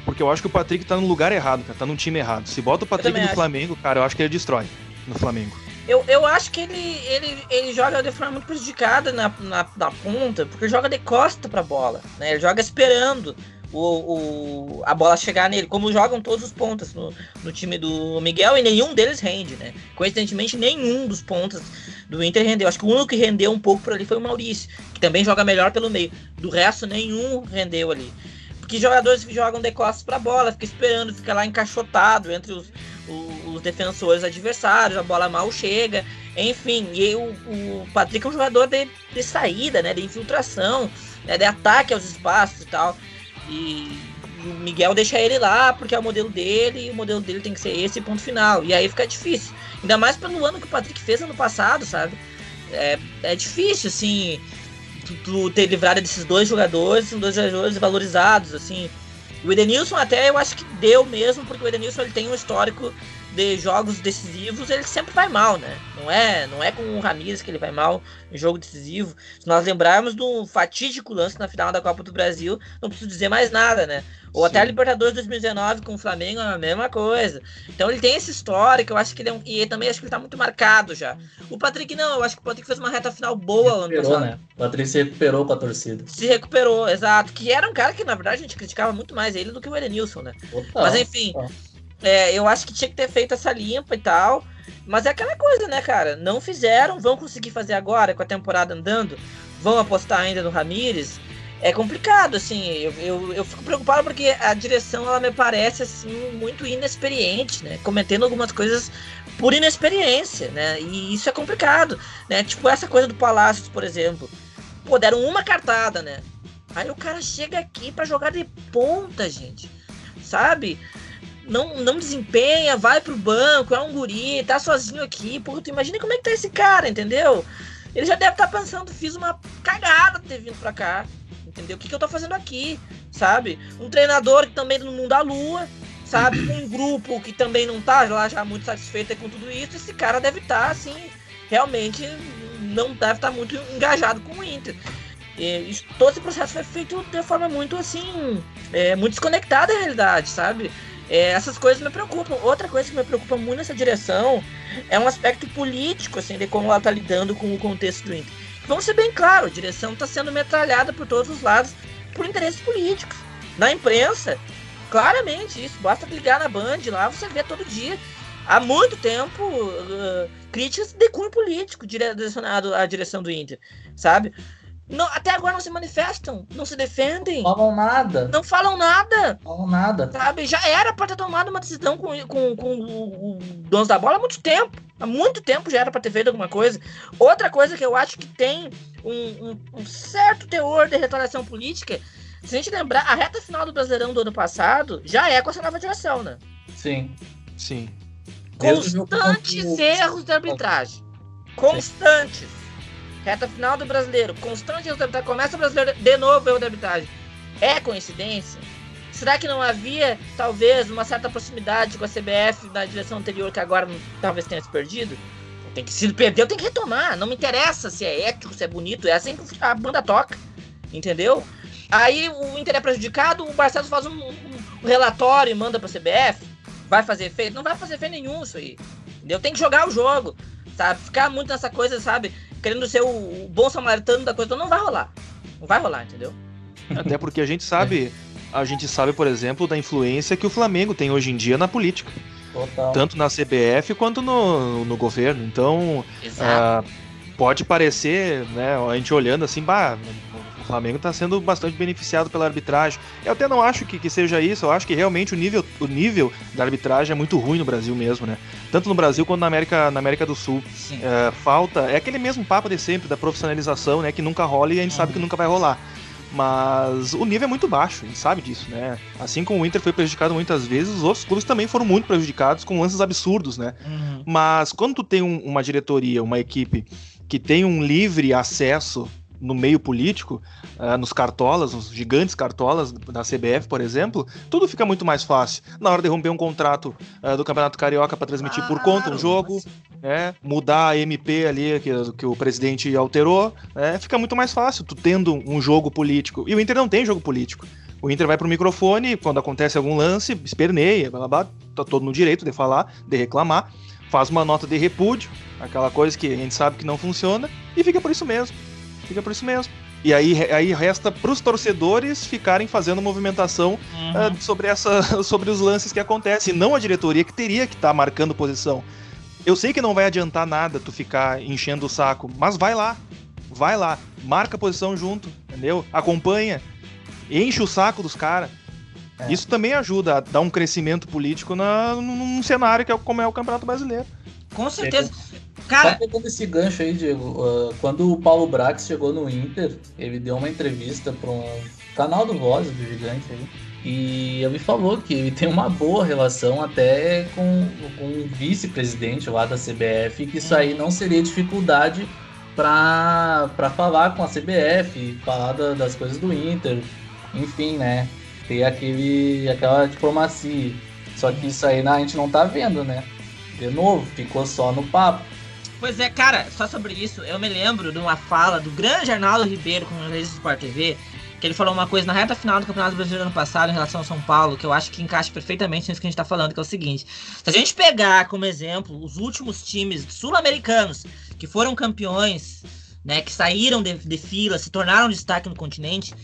S3: Porque eu acho que o Patrick tá no lugar errado, cara. Tá no time errado. Se bota o Patrick no acho. Flamengo, cara, eu acho que ele destrói no Flamengo.
S2: Eu, eu acho que ele, ele, ele joga de forma muito prejudicada na, na, na ponta, porque joga de costa pra bola, né? Ele joga esperando o, o, a bola chegar nele, como jogam todos os pontas no, no time do Miguel, e nenhum deles rende, né? Coincidentemente, nenhum dos pontas do Inter rendeu. Acho que o único que rendeu um pouco por ali foi o Maurício, que também joga melhor pelo meio. Do resto, nenhum rendeu ali. Porque jogadores que jogam de costas pra bola, fica esperando, fica lá encaixotado entre os, os defensores adversários, a bola mal chega, enfim. E o, o Patrick é um jogador de, de saída, né, de infiltração, né, de ataque aos espaços e tal. E, o Miguel deixa ele lá porque é o modelo dele e o modelo dele tem que ser esse ponto final. E aí fica difícil. Ainda mais pelo ano que o Patrick fez ano passado, sabe? É, é difícil, assim, tu, tu ter livrado desses dois jogadores, são dois jogadores valorizados, assim. O Edenilson até eu acho que deu mesmo, porque o Edenilson ele tem um histórico de jogos decisivos, ele sempre vai mal, né? Não é, não é com o Ramires que ele vai mal em jogo decisivo. Se nós lembrarmos do fatídico lance na final da Copa do Brasil, não preciso dizer mais nada, né? Ou Sim. até a Libertadores 2019 com o Flamengo é a mesma coisa. Então ele tem esse histórico, eu acho que ele é um, e também acho que ele tá muito marcado já. O Patrick não, eu acho que o Patrick fez uma reta final boa
S1: ano passado. Né? O Patrick se recuperou com a torcida.
S2: Se recuperou, exato. Que era um cara que na verdade a gente criticava muito mais ele do que o Edenilson, né? Total, Mas enfim, é, eu acho que tinha que ter feito essa limpa e tal. Mas é aquela coisa, né, cara? Não fizeram, vão conseguir fazer agora com a temporada andando, vão apostar ainda no Ramires. É complicado, assim, eu, eu, eu, fico preocupado porque a direção ela me parece assim muito inexperiente, né? Cometendo algumas coisas por inexperiência, né? E isso é complicado, né? Tipo essa coisa do Palácios, por exemplo. Pô, deram uma cartada, né? Aí o cara chega aqui para jogar de ponta, gente. Sabe? Não, não desempenha, vai pro banco, é um guri, tá sozinho aqui. Pô, tu imagina como é que tá esse cara, entendeu? Ele já deve estar tá pensando, fiz uma cagada ter vindo pra cá. Entendeu? O que, que eu tô fazendo aqui, sabe? Um treinador que também no mundo da lua, sabe? Um <clears throat> grupo que também não tá lá já muito satisfeito com tudo isso. Esse cara deve estar, tá, assim, realmente não deve estar tá muito engajado com o Inter. E, todo esse processo foi feito de forma muito assim, é, muito desconectada da realidade, sabe? É, essas coisas me preocupam. Outra coisa que me preocupa muito nessa direção é um aspecto político, assim, de como ela está lidando com o contexto do Inter. Vamos ser bem claro, a direção está sendo metralhada por todos os lados por interesses políticos. Na imprensa, claramente isso. Basta ligar na Band, lá você vê todo dia. Há muito tempo, uh, críticas de cunho político direcionado à direção do Inter, sabe? Não, até agora não se manifestam, não se defendem.
S1: Não falam nada.
S2: Não falam nada.
S1: Não falam nada.
S2: Sabe? Já era para ter tomado uma decisão com, com, com o, o dono da bola há muito tempo. Há muito tempo já era para ter feito alguma coisa. Outra coisa que eu acho que tem um, um, um certo teor de retaliação política, se a gente lembrar, a reta final do Brasileirão do ano passado já é com essa nova direção, né?
S1: Sim.
S3: Sim.
S2: Constantes erros de arbitragem. Constantes. Reta final do brasileiro. De arbitragem. Começa o brasileiro de novo erro de arbitragem. É coincidência? Será que não havia, talvez, uma certa proximidade com a CBF na direção anterior que agora talvez tenha se perdido? Tem que se perdeu, tem que retomar. Não me interessa se é ético, se é bonito, é assim que a banda toca. Entendeu? Aí o Inter é prejudicado, o Barcelos faz um, um relatório e manda pra CBF. Vai fazer efeito? Não vai fazer efeito nenhum isso aí. Entendeu? Tem que jogar o jogo. Sabe? Ficar muito nessa coisa, sabe? Querendo ser o, o bom samaritano da coisa. Então não vai rolar. Não vai rolar, entendeu?
S3: Até porque a gente sabe, a gente sabe, por exemplo, da influência que o Flamengo tem hoje em dia na política. Total. Tanto na CBF quanto no, no governo. Então, uh, pode parecer, né, a gente olhando assim, bah, Flamengo está sendo bastante beneficiado pela arbitragem. Eu até não acho que, que seja isso, eu acho que realmente o nível, o nível da arbitragem é muito ruim no Brasil mesmo, né? Tanto no Brasil quanto na América, na América do Sul. Uh, falta, é aquele mesmo papo de sempre, da profissionalização, né, que nunca rola e a gente uhum. sabe que nunca vai rolar. Mas o nível é muito baixo, a gente sabe disso, né? Assim como o Inter foi prejudicado muitas vezes, os outros clubes também foram muito prejudicados com lances absurdos, né? Uhum. Mas quando tu tem um, uma diretoria, uma equipe que tem um livre acesso no meio político, uh, nos cartolas, nos gigantes cartolas da CBF, por exemplo, tudo fica muito mais fácil. Na hora de romper um contrato uh, do Campeonato Carioca para transmitir por conta um jogo, é, mudar a MP ali que, que o presidente alterou, é, fica muito mais fácil, tu tendo um jogo político. E o Inter não tem jogo político. O Inter vai pro microfone, quando acontece algum lance, esperneia, blá, blá, blá, tá todo no direito de falar, de reclamar, faz uma nota de repúdio, aquela coisa que a gente sabe que não funciona, e fica por isso mesmo. Fica por isso mesmo. E aí, aí resta para os torcedores ficarem fazendo movimentação uhum. uh, sobre, essa, <laughs> sobre os lances que acontecem, não a diretoria que teria que estar tá marcando posição. Eu sei que não vai adiantar nada tu ficar enchendo o saco, mas vai lá. Vai lá, marca a posição junto, entendeu? Acompanha, enche o saco dos caras. É. Isso também ajuda a dar um crescimento político na, num cenário que é como é o Campeonato Brasileiro.
S2: Com certeza.
S1: Cara... Só pegando esse gancho aí, Diego, uh, quando o Paulo Brax chegou no Inter, ele deu uma entrevista para um canal do Voz, do Gigante aí, e ele falou que ele tem uma boa relação até com, com o vice-presidente lá da CBF, que isso aí não seria dificuldade para falar com a CBF, falar da, das coisas do Inter, enfim, né? Ter aquele, aquela diplomacia. Só que isso aí a gente não tá vendo, né? De novo, ficou só no papo.
S2: Pois é, cara, só sobre isso, eu me lembro de uma fala do grande Arnaldo Ribeiro com o Rede Sport TV, que ele falou uma coisa na reta final do Campeonato Brasileiro ano passado em relação ao São Paulo, que eu acho que encaixa perfeitamente nisso que a gente tá falando, que é o seguinte: se a gente pegar como exemplo os últimos times sul-americanos que foram campeões, né, que saíram de, de fila, se tornaram destaque no continente,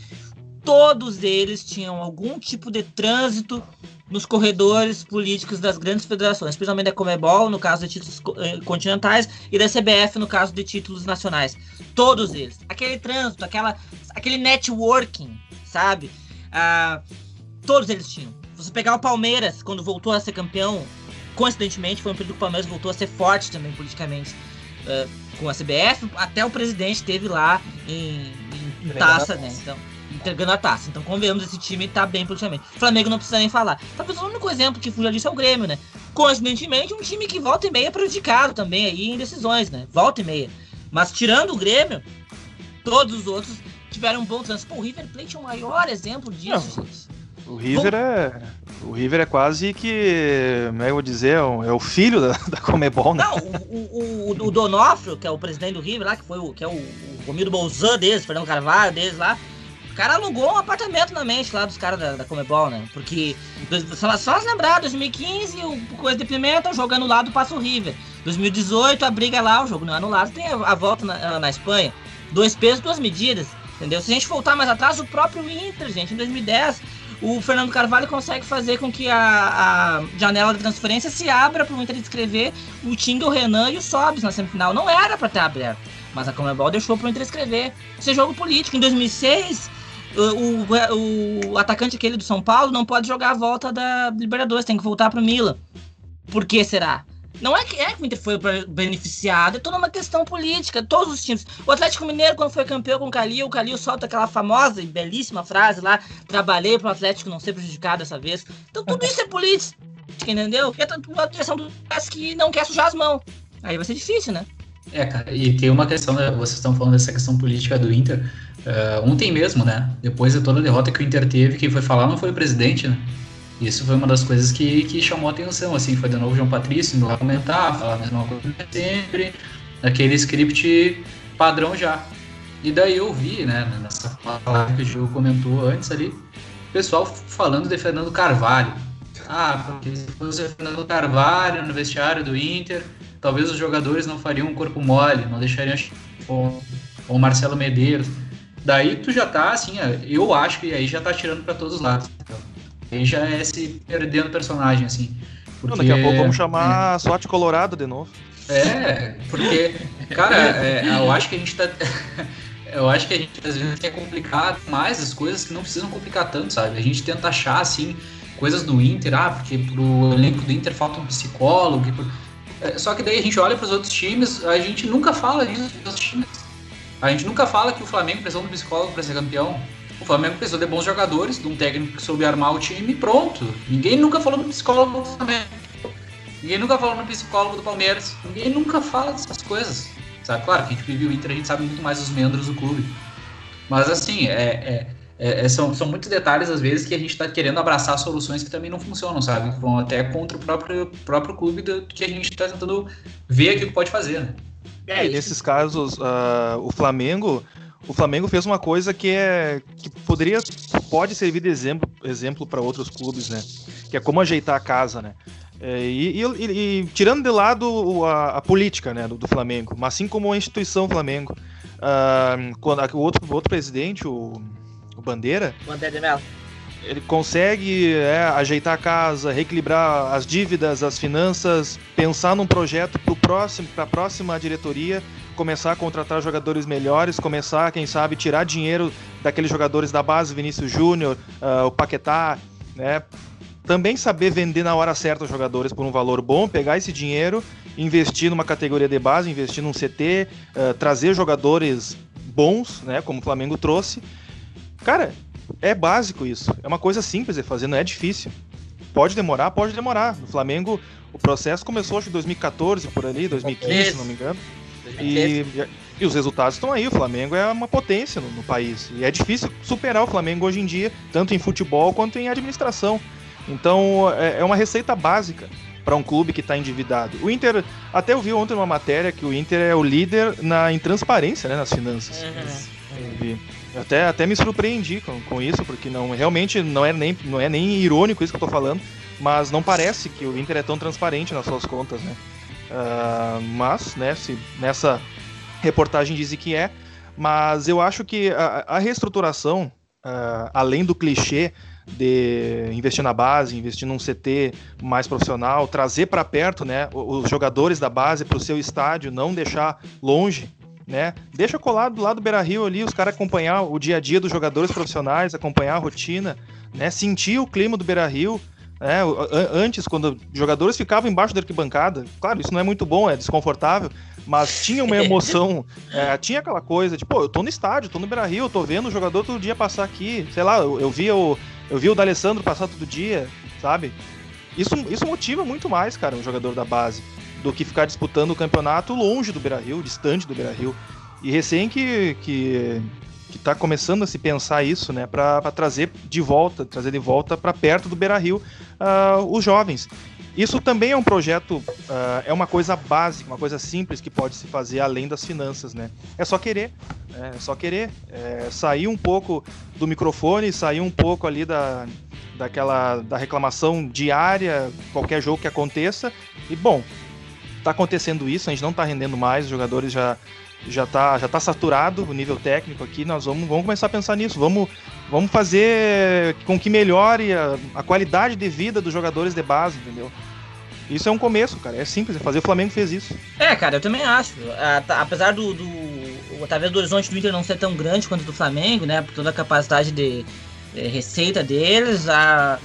S2: todos eles tinham algum tipo de trânsito nos corredores políticos das grandes federações, principalmente da Comebol, no caso de títulos eh, continentais, e da CBF, no caso de títulos nacionais. Todos eles. Aquele trânsito, aquela, aquele networking, sabe? Ah, todos eles tinham. Se você pegar o Palmeiras, quando voltou a ser campeão, coincidentemente, foi um período que o Palmeiras voltou a ser forte também politicamente uh, com a CBF, até o presidente teve lá em, em, em taça, né? Então, entregando a taça. Então, convenhamos, esse time tá bem politicamente. Flamengo não precisa nem falar. Talvez o único exemplo que fuja disso é o Grêmio, né? Coincidentemente, um time que volta e meia é prejudicado também aí em decisões, né? Volta e meia. Mas tirando o Grêmio, todos os outros tiveram um bom trânsito. Pô, o River Plate é o maior exemplo disso, não. gente.
S3: O River é. O River é quase que. Como é que eu vou dizer? É, é o filho da, <laughs> da Comebol,
S2: né? Não, o, o, o, Donofrio, que é o presidente do River lá, que foi o, que é o, o Romildo Bolzan deles, Fernando Carvalho deles lá, o cara alugou um apartamento na mente lá dos caras da, da Comebol, né? Porque, só, só lembrar, 2015, o Coisa de Pimenta, o jogo anulado passa o River. 2018, a briga lá, o jogo não é anulado, tem a, a volta na, na Espanha. Dois pesos, duas medidas, entendeu? Se a gente voltar mais atrás, o próprio Inter, gente, em 2010, o Fernando Carvalho consegue fazer com que a, a janela de transferência se abra para o Inter escrever o Tinga, o Renan e o Sobs na semifinal. Não era para ter aberto, mas a Comebol deixou para o Inter escrever. Isso é jogo político. Em 2006, o, o, o, atacante aquele do São Paulo não pode jogar a volta da Libertadores, tem que voltar pro Milan. Por que será? Não é que, é que o Inter foi beneficiado, é toda uma questão política, todos os times. O Atlético Mineiro, quando foi campeão com o Calil, o Calil solta aquela famosa e belíssima frase lá: trabalhei para o Atlético não ser prejudicado dessa vez. Então tudo isso é político. entendeu? É tanto a direção do que não quer sujar as mãos. Aí vai ser difícil, né?
S4: É, cara, e tem uma questão, né, vocês estão falando dessa questão política do Inter. Uh, ontem mesmo, né? Depois de toda a derrota que o Inter teve, quem foi falar não foi o presidente, né? Isso foi uma das coisas que, que chamou a atenção, assim, foi de novo o João Patrício indo lá comentar, falar a mesma coisa sempre, aquele script padrão já. E daí eu vi, né, nessa palavra que o Gil comentou antes ali, o pessoal falando de Fernando Carvalho. Ah, porque se fosse Fernando Carvalho no vestiário do Inter, talvez os jogadores não fariam um corpo mole, não deixariam ou, ou Marcelo Medeiros. Daí tu já tá assim, eu acho que aí já tá tirando para todos os lados. Aí já é se perdendo personagem, assim.
S3: Porque, daqui a pouco vamos chamar é, SWAT Colorado de novo.
S4: É, porque, cara, é, eu acho que a gente tá. <laughs> eu acho que a gente às vezes quer complicar mais as coisas que não precisam complicar tanto, sabe? A gente tenta achar, assim, coisas do Inter, ah, porque pro elenco do Inter falta um psicólogo. É, só que daí a gente olha para os outros times, a gente nunca fala disso dos outros times. A gente nunca fala que o Flamengo precisou um psicólogo para ser campeão. O Flamengo precisou de bons jogadores, de um técnico que soube armar o time e pronto. Ninguém nunca falou do psicólogo do Flamengo. Ninguém nunca falou no psicólogo do Palmeiras. Ninguém nunca fala dessas coisas. Sabe? Claro que a gente vive o Inter, a gente sabe muito mais os membros do clube. Mas assim, é, é é, é, são, são muitos detalhes, às vezes, que a gente está querendo abraçar soluções que também não funcionam, sabe? Que vão até contra o próprio, próprio clube do, que a gente está tentando ver aqui o que pode fazer, né?
S3: É, e nesses casos, uh, o Flamengo. O Flamengo fez uma coisa que é que poderia pode servir de exemplo exemplo para outros clubes, né? Que é como ajeitar a casa, né? É, e, e, e, tirando de lado a, a política né, do, do, Flamengo, mas assim como a instituição Flamengo, uh, quando o outro, o outro presidente, o o Bandeira.
S2: Bandeira de Melo.
S3: Ele consegue é, ajeitar a casa, reequilibrar as dívidas, as finanças, pensar num projeto para próximo, a próxima diretoria, começar a contratar jogadores melhores, começar, quem sabe, tirar dinheiro daqueles jogadores da base, Vinícius Júnior, uh, o Paquetá, né? Também saber vender na hora certa os jogadores por um valor bom, pegar esse dinheiro, investir numa categoria de base, investir num CT, uh, ah, trazer jogadores bons, né, como o Flamengo trouxe, Cara, é básico isso. É uma coisa simples de fazer, não é difícil. Pode demorar, pode demorar. No Flamengo, o processo começou acho em 2014, por ali, 2015, se não me engano. E, e, os resultados estão aí. O Flamengo é uma potência no, no, país. E é difícil superar o Flamengo hoje em dia, tanto em futebol quanto em administração. Então, é, é uma receita básica para um clube que está endividado. O Inter, até eu vi ontem uma matéria que o Inter é o líder na intransparência, né, nas finanças. Uhum. Até, até me surpreendi com, com isso, porque não realmente não é, nem, não é nem irônico isso que eu tô falando, mas não parece que o Inter é tão transparente nas suas contas, né? Uh, mas, né, se nessa reportagem diz que é, mas eu acho que a, a reestruturação, uh, além do clichê de investir na base, investir num CT mais profissional, trazer para perto né, os jogadores da base para o seu estádio, não deixar longe né? Deixa colado lá do Beira Rio ali, os caras acompanhar o dia a dia dos jogadores profissionais, acompanhar a rotina, né? Sentir o clima do Beira Rio. Né? Antes, quando jogadores ficavam embaixo da arquibancada, claro, isso não é muito bom, é desconfortável, mas tinha uma <laughs> emoção, é, tinha aquela coisa de, pô, eu tô no estádio, tô no Beira Rio, tô vendo o jogador todo dia passar aqui, sei lá, eu, eu via o, eu vi o D'Alessandro passar todo dia, sabe? Isso, isso motiva muito mais, cara, um jogador da base do que ficar disputando o campeonato longe do Beira-Rio, distante do Beira-Rio. E recém que, que, que tá começando a se pensar isso, né, para trazer de volta, trazer de volta para perto do Beira-Rio uh, os jovens. Isso também é um projeto, uh, é uma coisa básica, uma coisa simples que pode se fazer além das finanças, né? É só querer, né? é só querer, é sair um pouco do microfone, sair um pouco ali da, daquela da reclamação diária, qualquer jogo que aconteça, e bom, tá acontecendo isso, a gente não tá rendendo mais, os jogadores já já tá, já tá saturado o nível técnico aqui, nós vamos, vamos começar a pensar nisso, vamos, vamos fazer com que melhore a, a qualidade de vida dos jogadores de base, entendeu? Isso é um começo, cara. É simples, é fazer. O Flamengo fez isso.
S2: É, cara, eu também acho. Apesar do, do. Talvez do horizonte do Inter não ser tão grande quanto do Flamengo, né? Por toda a capacidade de, de receita deles, a,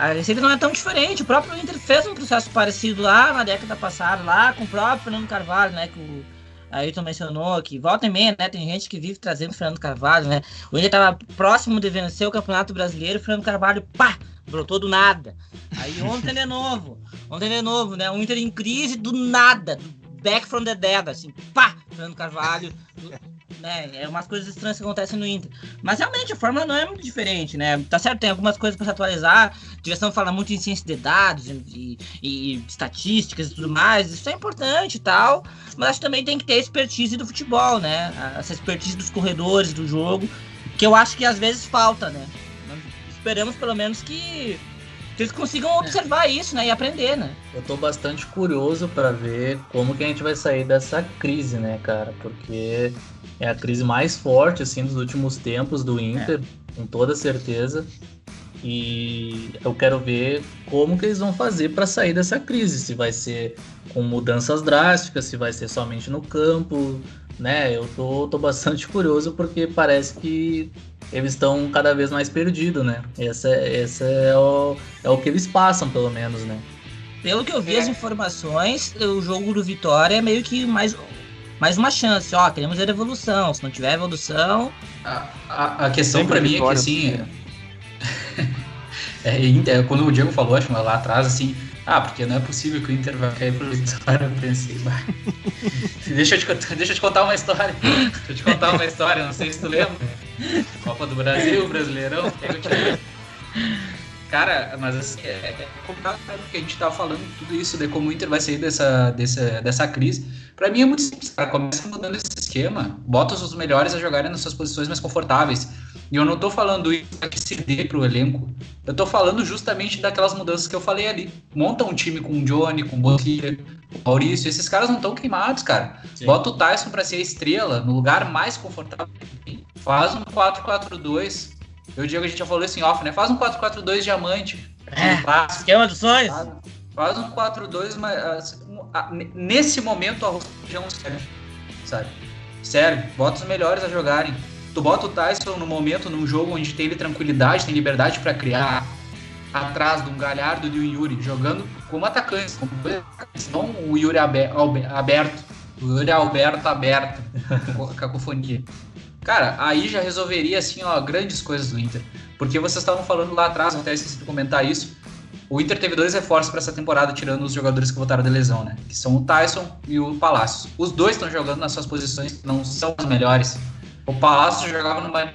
S2: a receita não é tão diferente. O próprio Inter fez um processo parecido lá na década passada, lá com o próprio Fernando Carvalho, né? Que o Ayrton mencionou que volta e meia, né? Tem gente que vive trazendo o Fernando Carvalho, né? O Inter estava próximo de vencer o Campeonato Brasileiro, o Fernando Carvalho, pá! brotou do nada. Aí ontem de novo, ontem de novo, né? O Inter em crise do nada, back from the dead, assim, pá, Fernando Carvalho, né? É umas coisas estranhas que acontecem no Inter. Mas realmente a fórmula não é muito diferente, né? Tá certo, tem algumas coisas para se atualizar. A direção fala muito em ciência de dados e, e, e, estatísticas e tudo mais. Isso é importante e tal. Mas acho que também tem que ter expertise do futebol, né? Essa expertise dos corredores do jogo, que eu acho que às vezes falta, né? esperamos pelo menos que que eles consigam observar é. isso, né, e aprender, né?
S1: Eu tô bastante curioso para ver como que a gente vai sair dessa crise, né, cara? Porque é a crise mais forte, assim, dos últimos tempos do Inter, é. com toda certeza. E eu quero ver como que eles vão fazer para sair dessa crise. Se vai ser com mudanças drásticas, se vai ser somente no campo, né? Eu tô, tô bastante <laughs> curioso porque parece que eles estão cada vez mais perdidos, né? Essa, essa é, o, é o que eles passam, pelo menos, né?
S2: Pelo que eu vi as informações, o jogo do Vitória é meio que mais mais uma chance, ó, queremos ver evolução. Se não tiver evolução.
S4: A, a, a questão para mim é que assim. <laughs> é, é, quando o Diego falou, acho lá atrás, assim, ah, porque não é possível que o Inter vai cair pro Vitória, eu pensei, <laughs> deixa, eu te, deixa eu te contar uma história. Deixa eu te contar uma história, não sei se tu lembra. Copa do Brasil, Brasileirão, pega o time. Cara, mas assim, é, é complicado porque a gente tava falando tudo isso de como o Inter vai sair dessa, dessa, dessa crise. Pra mim é muito simples, cara. Começa mudando esse esquema, bota os melhores a jogarem nas suas posições mais confortáveis. E eu não tô falando isso para que se dê pro elenco. Eu tô falando justamente daquelas mudanças que eu falei ali. Monta um time com o Johnny, com o o Maurício. Esses caras não estão queimados, cara. Sim. Bota o Tyson para ser a estrela no lugar mais confortável. Faz um 4-4-2 eu digo, a gente já falou assim off, né? Faz um 4-4-2 diamante.
S2: É, esquema dos sonhos.
S4: Faz um 4-2, mas nesse momento a região serve, sabe? Sério, bota os melhores a jogarem. Tu bota o Tyson no momento, num jogo onde tem ele tranquilidade, tem liberdade para criar, atrás de um Galhardo e de um Yuri, jogando como atacantes, como não o Yuri aberto, o Yuri Alberto aberto, <laughs> cacofonia. Cara, aí já resolveria, assim, ó, grandes coisas do Inter. Porque vocês estavam falando lá atrás, até esqueci de comentar isso. O Inter teve dois reforços para essa temporada, tirando os jogadores que voltaram de lesão, né? Que são o Tyson e o Palácio. Os dois estão jogando nas suas posições que não são as melhores. O Palácio jogava no Bahia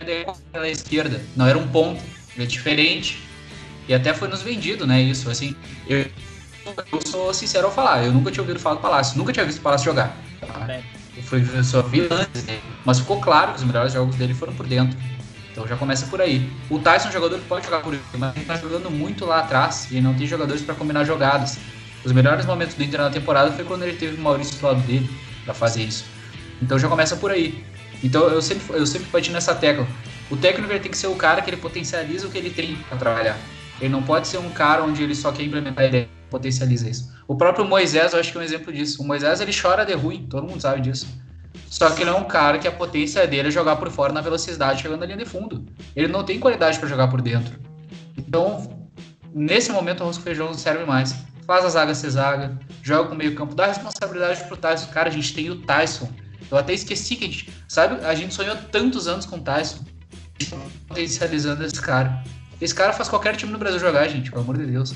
S4: pela esquerda, não era um ponto, é diferente. E até foi nos vendido, né? Isso, assim. Eu, eu sou sincero ao falar, eu nunca tinha ouvido falar do Palácio, nunca tinha visto o Palácio jogar. Tá? Foi só vi antes, né? mas ficou claro que os melhores jogos dele foram por dentro. Então já começa por aí. O Tyson é um jogador que pode jogar por dentro, mas ele tá jogando muito lá atrás e não tem jogadores para combinar jogadas. Os melhores momentos do Inter na temporada foi quando ele teve o Maurício do lado dele para fazer isso. Então já começa por aí. Então eu sempre, eu sempre bati nessa tecla. O técnico tem que ser o cara que ele potencializa o que ele tem para trabalhar. Ele não pode ser um cara onde ele só quer implementar a ideia, potencializa isso. O próprio Moisés, eu acho que é um exemplo disso. O Moisés, ele chora de ruim, todo mundo sabe disso. Só que ele é um cara que a potência dele é jogar por fora na velocidade, chegando na linha de fundo. Ele não tem qualidade para jogar por dentro. Então, nesse momento, o arroz com feijão não serve mais. Faz a zaga ser zaga, joga com o meio campo, dá responsabilidade pro Tyson. Cara, a gente tem o Tyson. Eu até esqueci que a gente. Sabe, a gente sonhou tantos anos com o Tyson. Potencializando esse cara. Esse cara faz qualquer time no Brasil jogar, gente, pelo amor de Deus.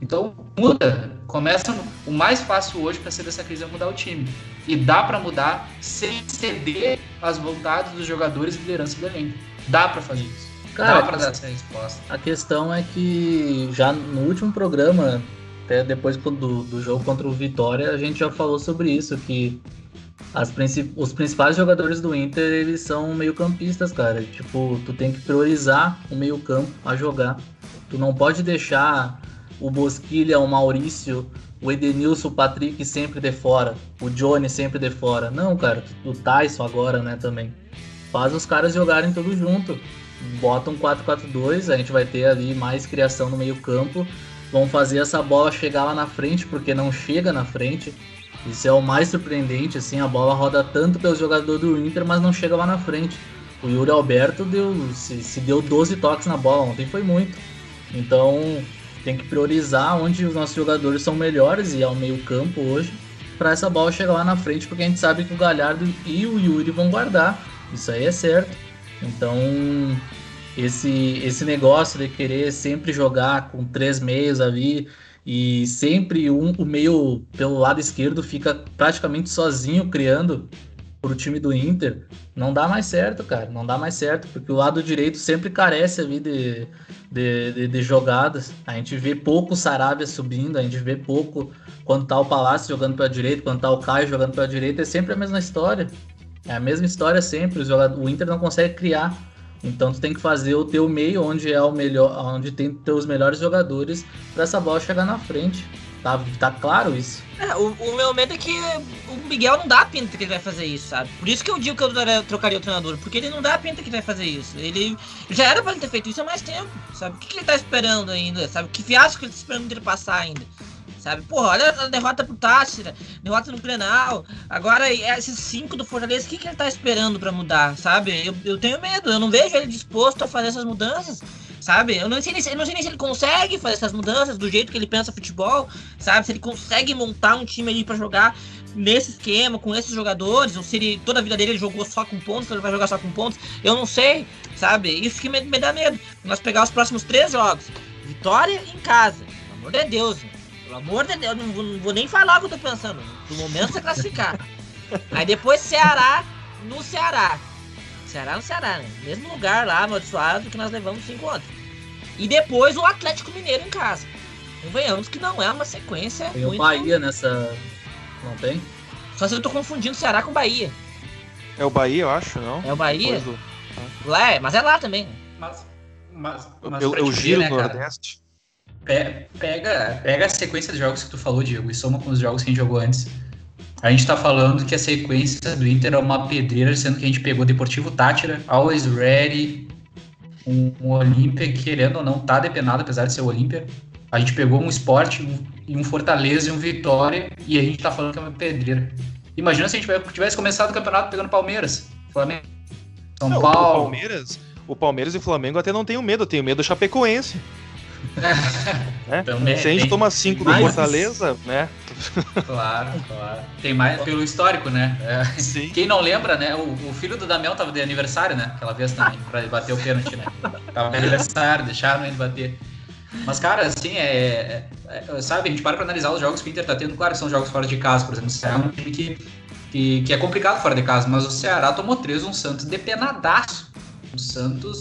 S4: Então, muda. Começa o mais fácil hoje para sair dessa crise é mudar o time. E dá para mudar sem ceder as vontades dos jogadores e liderança do elenco. Dá para fazer isso. Cara, dá para dar essa resposta.
S1: A questão é que já no último programa, até depois do, do jogo contra o Vitória, a gente já falou sobre isso, que princip os principais jogadores do Inter, eles são meio campistas, cara. Tipo, tu tem que priorizar o meio campo a jogar. Tu não pode deixar o Bosquilha, o Maurício, o Edenilson, o Patrick sempre de fora, o Johnny sempre de fora. Não, cara, o Tyson agora, né, também. Faz os caras jogarem tudo junto. Bota um 4-4-2, a gente vai ter ali mais criação no meio campo. Vão fazer essa bola chegar lá na frente, porque não chega na frente. Isso é o mais surpreendente, assim, a bola roda tanto pelos jogadores do Inter, mas não chega lá na frente. O Yuri Alberto deu, se, se deu 12 toques na bola, ontem foi muito. Então, tem que priorizar onde os nossos jogadores são melhores e ao meio campo hoje para essa bola chegar lá na frente, porque a gente sabe que o Galhardo e o Yuri vão guardar. Isso aí é certo. Então, esse, esse negócio de querer sempre jogar com três meios ali e sempre um, o meio pelo lado esquerdo fica praticamente sozinho criando para o time do Inter, não dá mais certo, cara. Não dá mais certo, porque o lado direito sempre carece ali de, de, de, de jogadas. A gente vê pouco o Sarabia subindo, a gente vê pouco quando tá o Palácio jogando para a direita, quando tá o Caio jogando para a direita, é sempre a mesma história. É a mesma história sempre. O Inter não consegue criar. Então tu tem que fazer o teu meio onde é o melhor, onde tem teus melhores jogadores para essa bola chegar na frente. Tá, tá claro isso.
S2: É, o, o, meu medo é que o Miguel não dá pinta que ele vai fazer isso, sabe? Por isso que eu digo que eu trocaria o treinador, porque ele não dá pinta que ele vai fazer isso. Ele já era pra ele ter feito isso há mais tempo, sabe? O que, que ele tá esperando ainda, sabe? Que fiasco que ele tá esperando ele passar ainda? Sabe? Porra, olha a derrota pro Táchira, derrota no Grenal. Agora, esses cinco do Fortaleza, o que, que ele tá esperando para mudar, sabe? Eu, eu tenho medo, eu não vejo ele disposto a fazer essas mudanças sabe? Eu não sei, nem, eu não sei nem se ele consegue fazer essas mudanças do jeito que ele pensa futebol, sabe? Se ele consegue montar um time ali para jogar nesse esquema, com esses jogadores, ou se ele, toda a vida dele ele jogou só com pontos, então ele vai jogar só com pontos, eu não sei, sabe? Isso que me, me dá medo. Nós pegar os próximos três jogos, vitória em casa, pelo amor de Deus, pelo amor de Deus, não vou, não vou nem falar o que eu tô pensando, no momento você classificar. <laughs> Aí depois Ceará no Ceará. Ceará no Ceará, né? Mesmo lugar lá, amaldiçoado, que nós levamos cinco ontem. E depois o Atlético Mineiro em casa. Convenhamos que não é uma sequência.
S1: Tem muito... o Bahia nessa. Não tem?
S2: Só se eu tô confundindo Ceará com Bahia.
S3: É o Bahia, eu acho, não?
S2: É o Bahia? Do... Lá é, mas é lá também. Mas,
S3: mas, mas eu, eu giro né, Nordeste.
S4: Pega, pega a sequência de jogos que tu falou, Diego, e soma com os jogos que a gente jogou antes. A gente tá falando que a sequência do Inter é uma pedreira, sendo que a gente pegou Deportivo Tátira, Always Ready, um, um Olímpia, querendo ou não, tá depenado, apesar de ser o Olímpia. A gente pegou um esporte um, e um Fortaleza e um Vitória, e a gente tá falando que é uma pedreira. Imagina se a gente tivesse começado o campeonato pegando Palmeiras, Flamengo, São não, Paulo.
S3: O Palmeiras, o Palmeiras e o Flamengo até não tenho medo, eu tenho medo do Chapecoense. <laughs> É. Também, Se a gente tem, toma 5 do Fortaleza, né?
S4: Claro, claro. Tem mais pelo histórico, né? É. <laughs> Sim. Quem não lembra, né? O, o, filho do Damião tava de aniversário, né? Aquela vez também, pra bater o pênalti, né? Tava de aniversário, deixaram ele bater. Mas, cara, assim, é, é, é, Sabe, a gente para pra analisar os jogos que o Inter tá tendo. Claro são jogos fora de casa, por exemplo. O Ceará é um time que, que, que é complicado fora de casa, mas o Ceará tomou 3 um Santos depenadaço. Um Santos,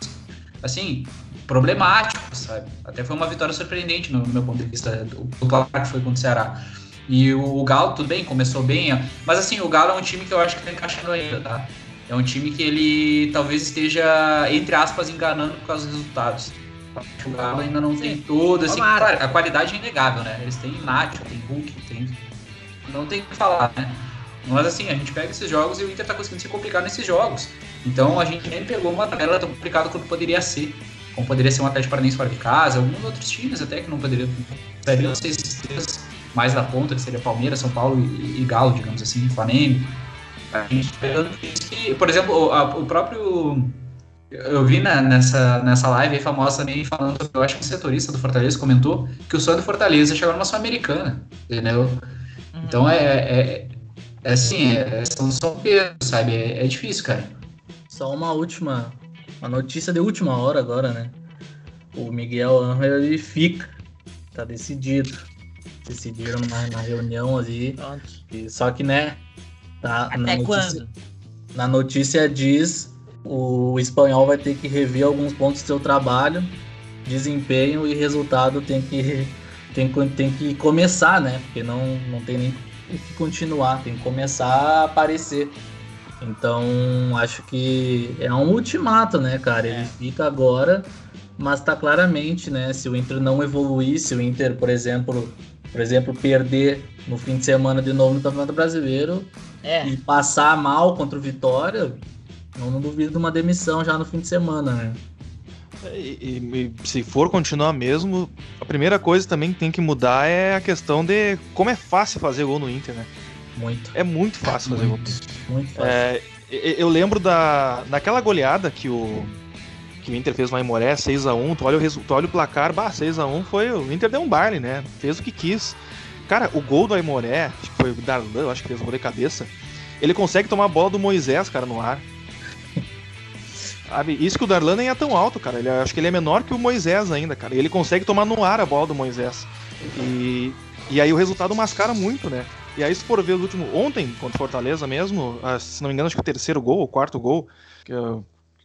S4: assim, problemático, sabe? Até foi uma vitória surpreendente no, meu ponto de vista, o placar que foi contra o Ceará. E o, o Galo, tudo bem, começou bem, mas assim, o Galo é um time que eu acho que tá encaixando ainda, tá? É um time que ele talvez esteja, entre aspas, enganando por causa dos resultados. O Galo ainda não tem todo, assim, claro, a qualidade é inegável, né? Eles têm Nacho, tem Hulk, tem. Não tem o que falar, né? Mas assim, a gente pega esses jogos e o Inter tá conseguindo se complicar nesses jogos. Então a gente nem pegou uma tabela tão complicada quanto poderia ser como poderia ser um Atlético Paranaense fora de casa, alguns outros times até que não poderiam, poderiam ser esses três mais da ponta, que seria Palmeiras, São Paulo e, e Galo, digamos assim, Flamengo. A gente por exemplo, o, a, o próprio eu vi na, nessa, nessa live aí famosa também falando, eu acho que o setorista do Fortaleza comentou que o sonho do Fortaleza é chegar numa Sul-Americana, entendeu? Uhum. Então é, é, é assim, é, são, são pesos, sabe? É, é, difícil, cara.
S1: Só uma última uma notícia de última hora agora, né? O Miguel Angel ele fica, tá decidido. Decidiram na, na reunião ali. E, só que, né? Tá,
S2: Até na notícia, quando?
S1: Na notícia diz o espanhol vai ter que rever alguns pontos do seu trabalho, desempenho e resultado tem que, tem, tem que começar, né? Porque não, não tem nem que continuar, tem que começar a aparecer. Então, acho que é um ultimato, né, cara? Ele é. fica agora, mas tá claramente, né? Se o Inter não evoluir, se o Inter, por exemplo, por exemplo, perder no fim de semana de novo no Campeonato Brasileiro é. e passar mal contra o Vitória, eu não duvido de uma demissão já no fim de semana, né?
S3: É, e, e, se for continuar mesmo, a primeira coisa também que tem que mudar é a questão de como é fácil fazer gol no Inter, né?
S1: Muito.
S3: É muito fácil fazer
S1: muito, gol. Muito fácil. É,
S3: eu lembro da, daquela goleada que o, que o Inter fez lá em Moré, 6x1. Tu olha, o, tu olha o placar, bah, 6x1 foi. O Inter deu um baile, né? Fez o que quis. Cara, o gol do Aimoré, acho que foi o Darlan, eu acho que fez o gol de cabeça. Ele consegue tomar a bola do Moisés, cara, no ar. <laughs> Sabe? Isso que o Darlan nem é tão alto, cara. Ele, acho que ele é menor que o Moisés ainda, cara. E ele consegue tomar no ar a bola do Moisés. E, e aí o resultado mascara muito, né? E aí, se for ver o último. Ontem, contra Fortaleza mesmo, ah, se não me engano, acho que o terceiro gol, o quarto gol, que,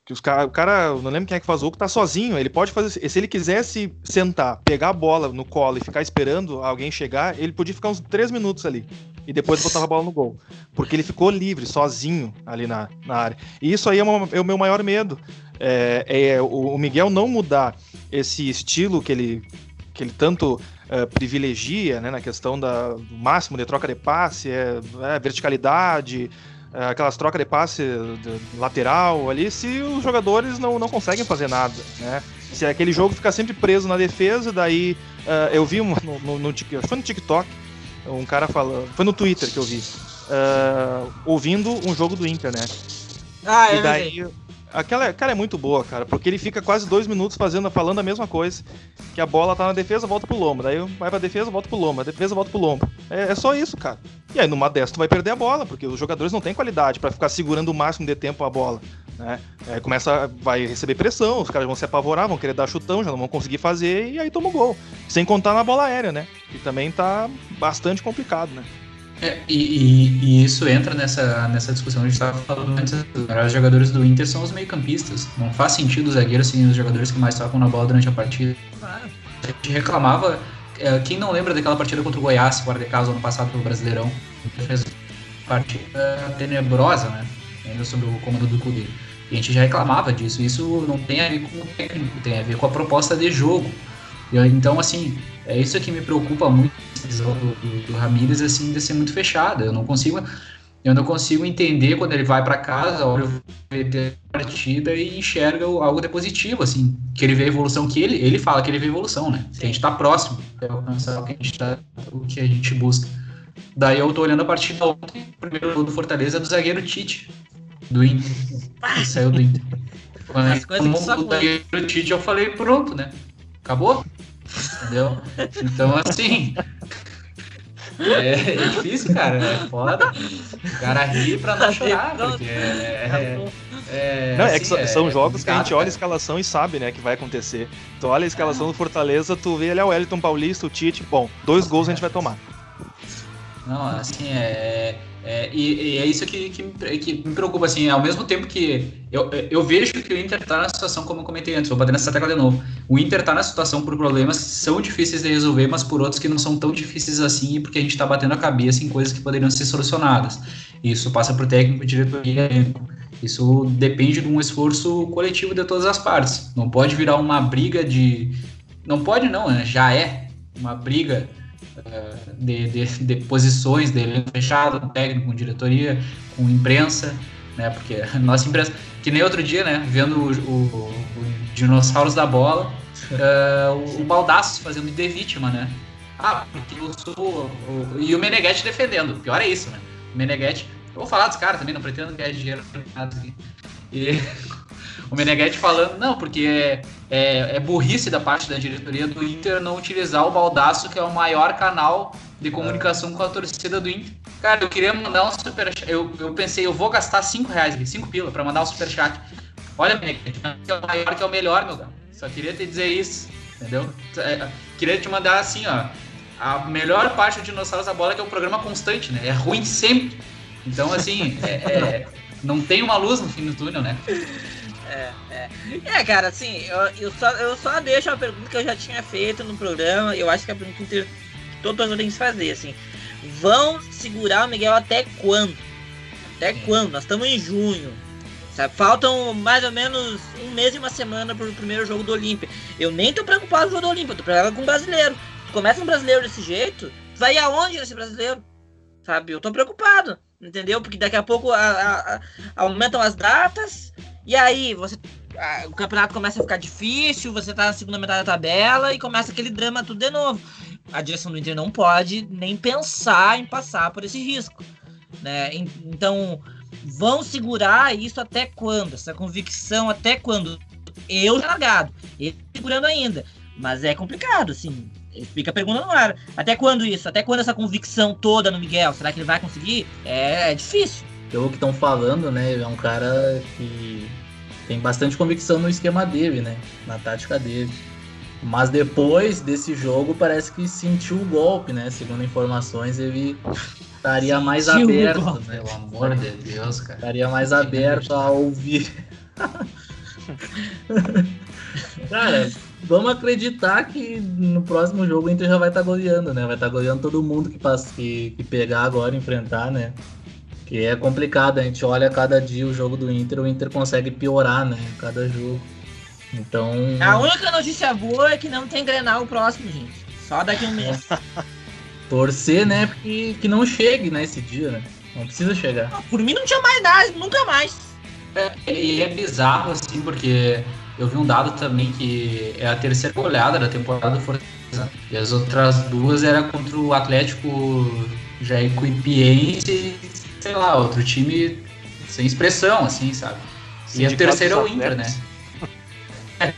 S3: que os cara, o cara, não lembro quem é que faz o gol, tá sozinho. Ele pode fazer. Se ele quisesse sentar, pegar a bola no colo e ficar esperando alguém chegar, ele podia ficar uns três minutos ali. E depois botava a bola no gol. Porque ele ficou livre, sozinho ali na, na área. E isso aí é, uma, é o meu maior medo. É, é o, Miguel não mudar esse estilo que ele, que ele tanto uh, privilegia né, na questão da, do máximo de troca de passe, é, é verticalidade, é, aquelas trocas de passe de, lateral ali, se os jogadores não, não conseguem fazer nada, né? Se aquele jogo fica sempre preso na defesa, daí uh, eu vi um, no, no, no, foi no TikTok, um cara falando, foi no Twitter que eu vi, uh, ouvindo um jogo do Inter, né?
S2: Ah,
S3: e daí, Aquela cara é muito boa, cara, porque ele fica quase dois minutos fazendo, falando a mesma coisa. Que a bola tá na defesa, volta pro lombo. Daí vai pra defesa, volta pro lombo. A defesa, volta pro lombo. É, é só isso, cara. E aí numa dessa tu vai perder a bola, porque os jogadores não têm qualidade para ficar segurando o máximo de tempo a bola. Né? É, começa, vai receber pressão, os caras vão se apavorar, vão querer dar chutão, já não vão conseguir fazer, e aí toma o gol. Sem contar na bola aérea, né? Que também tá bastante complicado, né?
S4: É, e, e, e, isso entra nessa, nessa discussão que a gente estava falando antes. Os jogadores do Inter são os meio-campistas. Não faz sentido os zagueiros serem os jogadores que mais tocam na bola durante a partida. A gente reclamava. É, quem não lembra daquela partida contra o Goiás, guarda de casa, ano passado pelo Brasileirão? Fez partida tenebrosa, né? Ainda sob o comando do Cudê. E a gente já reclamava disso. Isso não tem a ver com o técnico, tem a ver com a proposta de jogo. Então, assim, é isso que me preocupa muito, visão do, do, do Ramírez, assim, de ser muito fechada. Eu não consigo, eu não consigo entender quando ele vai para casa, olha a partida e enxerga algo de positivo, assim, que ele vê a evolução que ele, ele fala que ele vê a evolução, né? Que a gente tá próximo de alcançar o que a gente tá, o que a gente busca. Daí eu tô olhando a partida ontem, o primeiro gol do Fortaleza do zagueiro Tite, do Inter, que saiu do Inter. <laughs> Quando o zagueiro Tite, eu falei, pronto, né? Acabou? Entendeu? Então, assim. É, é, difícil, cara. É foda. O cara ri pra não chorar, porque é.
S3: É, não, é que assim, são é jogos que a gente olha a escalação e sabe, né, que vai acontecer. Tu olha a escalação do Fortaleza, tu vê ali é o Wellington Paulista, o Tite, bom, dois gols a gente vai tomar.
S4: Não, assim, é. É, e, e, é isso que, que, que, me preocupa, assim, ao mesmo tempo que eu, eu vejo que o Inter está na situação, como eu comentei antes, vou bater nessa tecla de novo, o Inter está na situação por problemas que são difíceis de resolver, mas por outros que não são tão difíceis assim, porque a gente está batendo a cabeça em coisas que poderiam ser solucionadas. Isso passa por técnico, diretoria, isso depende de um esforço coletivo de todas as partes. Não pode virar uma briga de... Não pode não, né? já é uma briga de, de, de, posições dele fechado, com técnico, com diretoria, com imprensa, né? Porque a nossa imprensa, que nem outro dia, né? Vendo o, o, o Dinossauros da Bola, uh, o, o fazendo de vítima, né? Ah, porque eu sou. O, e o Meneghetti defendendo. Pior é isso, né? O Meneghetti. Eu vou falar dos caras também, não pretendo ganhar dinheiro. E <laughs> o Meneghetti falando, não, porque é, é, burrice da parte da diretoria do Inter não utilizar o Baldaço, que é o maior canal de comunicação com a torcida do Inter. Cara, eu queria mandar um super eu, eu pensei, eu vou gastar 5 reais aqui, 5 pila, pra mandar um super chat. Olha, que é o maior, que é o melhor, meu cara. Só queria te dizer isso, entendeu? É, queria te mandar assim, ó. A melhor parte do Dinossauros da Bola é que é um programa constante, né? É ruim sempre. Então, assim, é, é, não tem uma luz no fim do túnel, né?
S2: É, é. é, cara, assim, eu, eu, só, eu só deixo uma pergunta que eu já tinha feito no programa, eu acho que é a pergunta que todo mundo tem que fazer, assim. Vão segurar o Miguel até quando? Até quando? Nós estamos em junho. Sabe? Faltam mais ou menos um mês e uma semana pro primeiro jogo do Olímpia. Eu nem tô preocupado com o jogo do Olímpia, tô preocupado com o brasileiro. Tu começa um brasileiro desse jeito, tu vai aonde nesse brasileiro? Sabe? Eu tô preocupado, entendeu? Porque daqui a pouco a, a, a, aumentam as datas, e aí, você o campeonato começa a ficar difícil, você tá na segunda metade da tabela e começa aquele drama tudo de novo. A direção do Inter não pode nem pensar em passar por esse risco. Né? Então, vão segurar isso até quando? Essa convicção até quando? Eu já largado, ele segurando ainda. Mas é complicado, assim. Fica a pergunta no ar. Até quando isso? Até quando essa convicção toda no Miguel? Será que ele vai conseguir? É, é difícil
S1: pelo que estão falando, né, ele é um cara que tem bastante convicção no esquema dele, né? Na tática dele. Mas depois desse jogo parece que sentiu o golpe, né? Segundo informações, ele estaria mais aberto, né?
S4: Pelo amor de Deus, cara.
S1: Estaria mais aberto a ouvir. <laughs> cara, vamos acreditar que no próximo jogo o Inter já vai estar tá goleando, né? Vai estar tá goleando todo mundo que, passa, que, que pegar agora, enfrentar, né? Que é complicado, a gente olha cada dia o jogo do Inter, o Inter consegue piorar, né? Cada jogo. Então.
S2: A única notícia boa é que não tem Grenal o próximo, gente. Só daqui a um mês. <laughs>
S1: Torcer, né? Que, que não chegue, né, esse dia, né? Não precisa chegar.
S2: Ah, por mim não tinha mais nada, nunca mais.
S4: É, e é bizarro, assim, porque eu vi um dado também que é a terceira olhada da temporada do Fortaleza. E as outras duas era contra o Atlético Jaicuipiense, sei lá, outro time sem expressão, assim, sabe? E a terceira é o Inter, né? <laughs>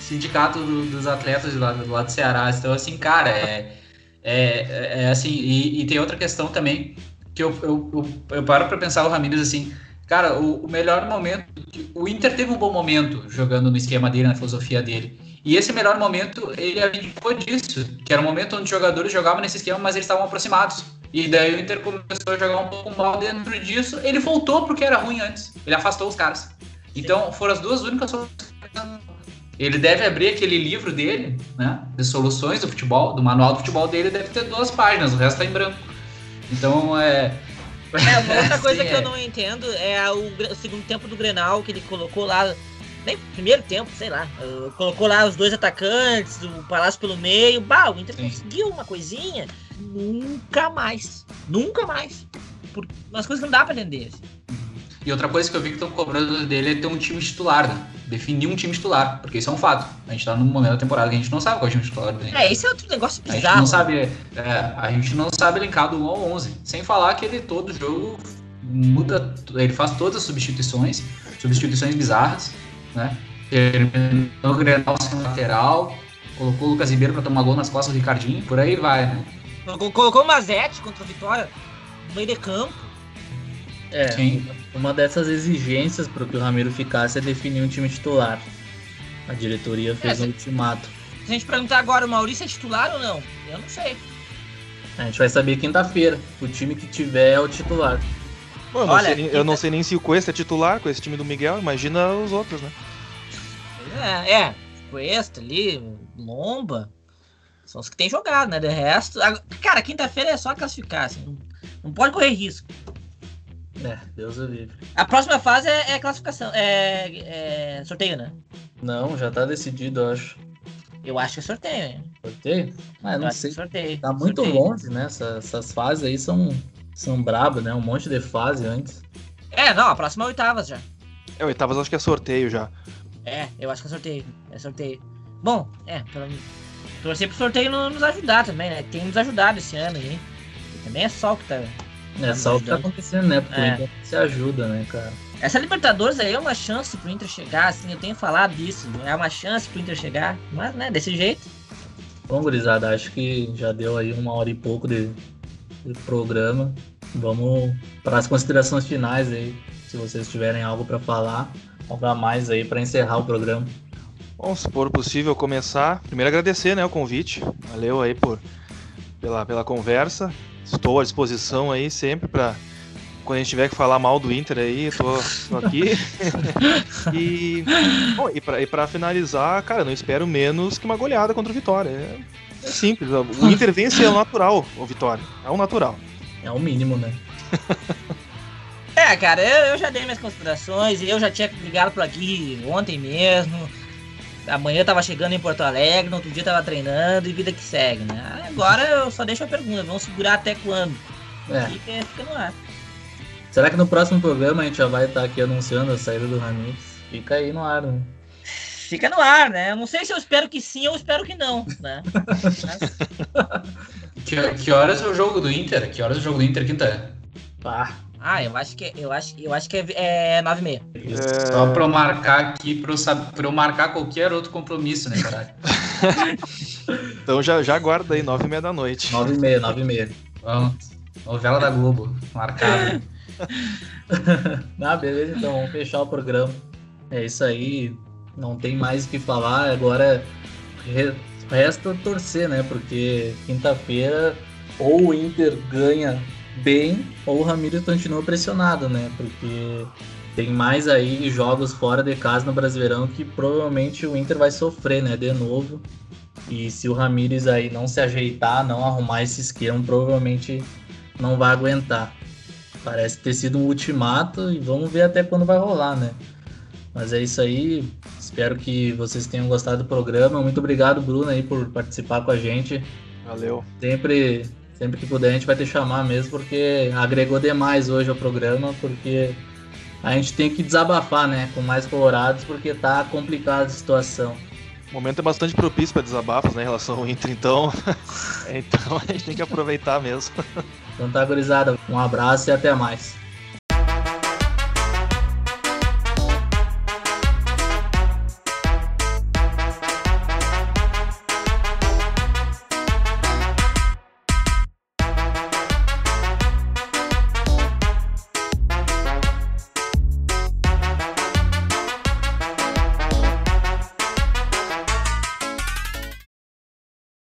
S4: Sindicato do, dos atletas do lado, do lado do Ceará. Então, assim, cara, é, é, é assim. E, e, tem outra questão também que eu, eu, eu, eu paro para pensar o Ramírez assim. Cara, o, o, melhor momento. O Inter teve um bom momento jogando no esquema dele, na filosofia dele. E esse melhor momento, ele abdicou disso. Que era um momento onde os jogadores jogavam nesse esquema, mas eles estavam aproximados. E daí o Inter começou a jogar um pouco mal dentro disso. Ele voltou pro que era ruim antes. Ele afastou os caras. Então foram as duas únicas soluções ele deve abrir aquele livro dele, né, de soluções do futebol, do manual do futebol dele, deve ter duas páginas, o resto tá em branco. Então, é...
S2: É, uma outra <laughs> coisa que eu é. não entendo é o, o, segundo tempo do Grenal, que ele colocou lá, nem primeiro tempo, sei lá, uh, colocou lá os dois atacantes, o Palácio pelo meio, bah, o Inter Sim. conseguiu uma coisinha, nunca mais, nunca mais. Por umas coisas que não dá pra entender. Assim.
S4: E outra coisa que eu vi que estão cobrando dele é ter um time titular, né? Definir um time titular, porque isso é um fato. A gente tá num momento da temporada que a gente não sabe qual é o time titular
S2: dele. É, esse é outro negócio bizarro.
S4: A gente não sabe, é, a gente não sabe linkar do 1 ao 11. Sem falar que ele todo jogo muda, ele faz todas as substituições, substituições bizarras, né? Terminou o Grenal sem lateral, colocou o Lucas Ribeiro pra tomar gol nas costas do Ricardinho, por aí vai, né?
S2: Colocou o Mazete contra a Vitória no meio de campo.
S1: É, Sim. uma dessas exigências para que o Ramiro ficasse é definir um time titular. A diretoria fez é, um ultimato.
S2: Se a gente perguntar agora, o Maurício é titular ou não? Eu não sei.
S1: A gente vai saber quinta-feira. O time que tiver é o titular.
S3: Bom, eu, não Olha, sei, eu não sei nem se o Cuesta é titular com esse time do Miguel, imagina os outros, né?
S2: É, é. Cuesta ali, Lomba. São os que tem jogado, né? De resto. Cara, quinta-feira é só classificar, assim, não, não pode correr risco.
S1: É, Deus o livre.
S2: A próxima fase é, é classificação, é, é, sorteio, né?
S1: Não, já tá decidido, eu acho.
S2: Eu acho que é sorteio, hein?
S1: Sorteio? Ah, eu não sei.
S2: sorteio.
S1: Tá muito
S2: sorteio.
S1: longe, né? Essas, essas fases aí são, são brabas, né? Um monte de fase antes.
S2: É, não, a próxima é oitavas já.
S3: É, oitavas acho que é sorteio já.
S2: É, eu acho que é sorteio. É sorteio. Bom, é, pelo torcer pro sorteio nos ajudar também, né? Tem nos ajudado esse ano aí. Também é só o que tá
S1: é só o que tá acontecendo, né? Porque é. o Inter se ajuda, né, cara?
S2: Essa Libertadores aí é uma chance pro Inter chegar, assim, eu tenho falado disso. É uma chance pro Inter chegar, mas, né, desse jeito.
S1: Bom, gurizada, acho que já deu aí uma hora e pouco de, de programa. Vamos para as considerações finais aí, se vocês tiverem algo para falar, algo a mais aí para encerrar o programa.
S3: Bom, se for possível começar, primeiro agradecer, né, o convite. Valeu aí por pela, pela conversa. Estou à disposição aí sempre para quando a gente tiver que falar mal do Inter aí, estou aqui. <laughs> e, bom, e para finalizar, cara, não espero menos que uma goleada contra o Vitória. É, é simples. O Inter vence é o natural, o Vitória. É o natural.
S1: É o mínimo, né? <laughs>
S2: é, cara, eu, eu, já dei minhas considerações e eu já tinha ligado por aqui ontem mesmo amanhã tava chegando em Porto Alegre, no outro dia tava treinando e vida que segue, né? Agora eu só deixo a pergunta, vamos segurar até quando?
S1: É. Fica, fica no ar. Será que no próximo programa a gente já vai estar aqui anunciando a saída do Ramires? Fica aí no ar, né?
S2: Fica no ar, né? Eu não sei se eu espero que sim ou espero que não, né?
S4: Mas... <laughs> que, que horas é o jogo do Inter? Que horas é o jogo do Inter quinta?
S2: Pá, ah, eu acho que eu acho, eu acho que é, é 9 e
S4: É... Só pra eu marcar aqui, pra eu, saber, pra eu marcar qualquer outro compromisso, né, caralho? <laughs>
S3: então já, já aguarda aí, 9 e meia da noite.
S1: 9 e meia, 9 e meia.
S4: Vamos. Novela da Globo, marcado. <laughs>
S1: ah, beleza, então, vamos fechar o programa. É isso aí, não tem mais o que falar. Agora resta torcer, né? Porque quinta-feira ou o Inter ganha bem ou o Ramires continua pressionado, né? Porque tem mais aí jogos fora de casa no Brasileirão que provavelmente o Inter vai sofrer, né? De novo. E se o Ramires aí não se ajeitar, não arrumar esse esquema, provavelmente não vai aguentar. Parece ter sido um ultimato e vamos ver até quando vai rolar, né? Mas é isso aí. Espero que vocês tenham gostado do programa. Muito obrigado, Bruno, aí, por participar com a gente.
S3: Valeu.
S1: Sempre, sempre que puder, a gente vai te chamar mesmo, porque agregou demais hoje ao programa, porque a gente tem que desabafar, né? Com mais colorados, porque tá complicada a situação.
S3: O momento é bastante propício para desabafos, né, em relação ao Inter, então. <laughs> então a gente tem que aproveitar mesmo.
S1: Então tá, gurizada. Um abraço e até mais.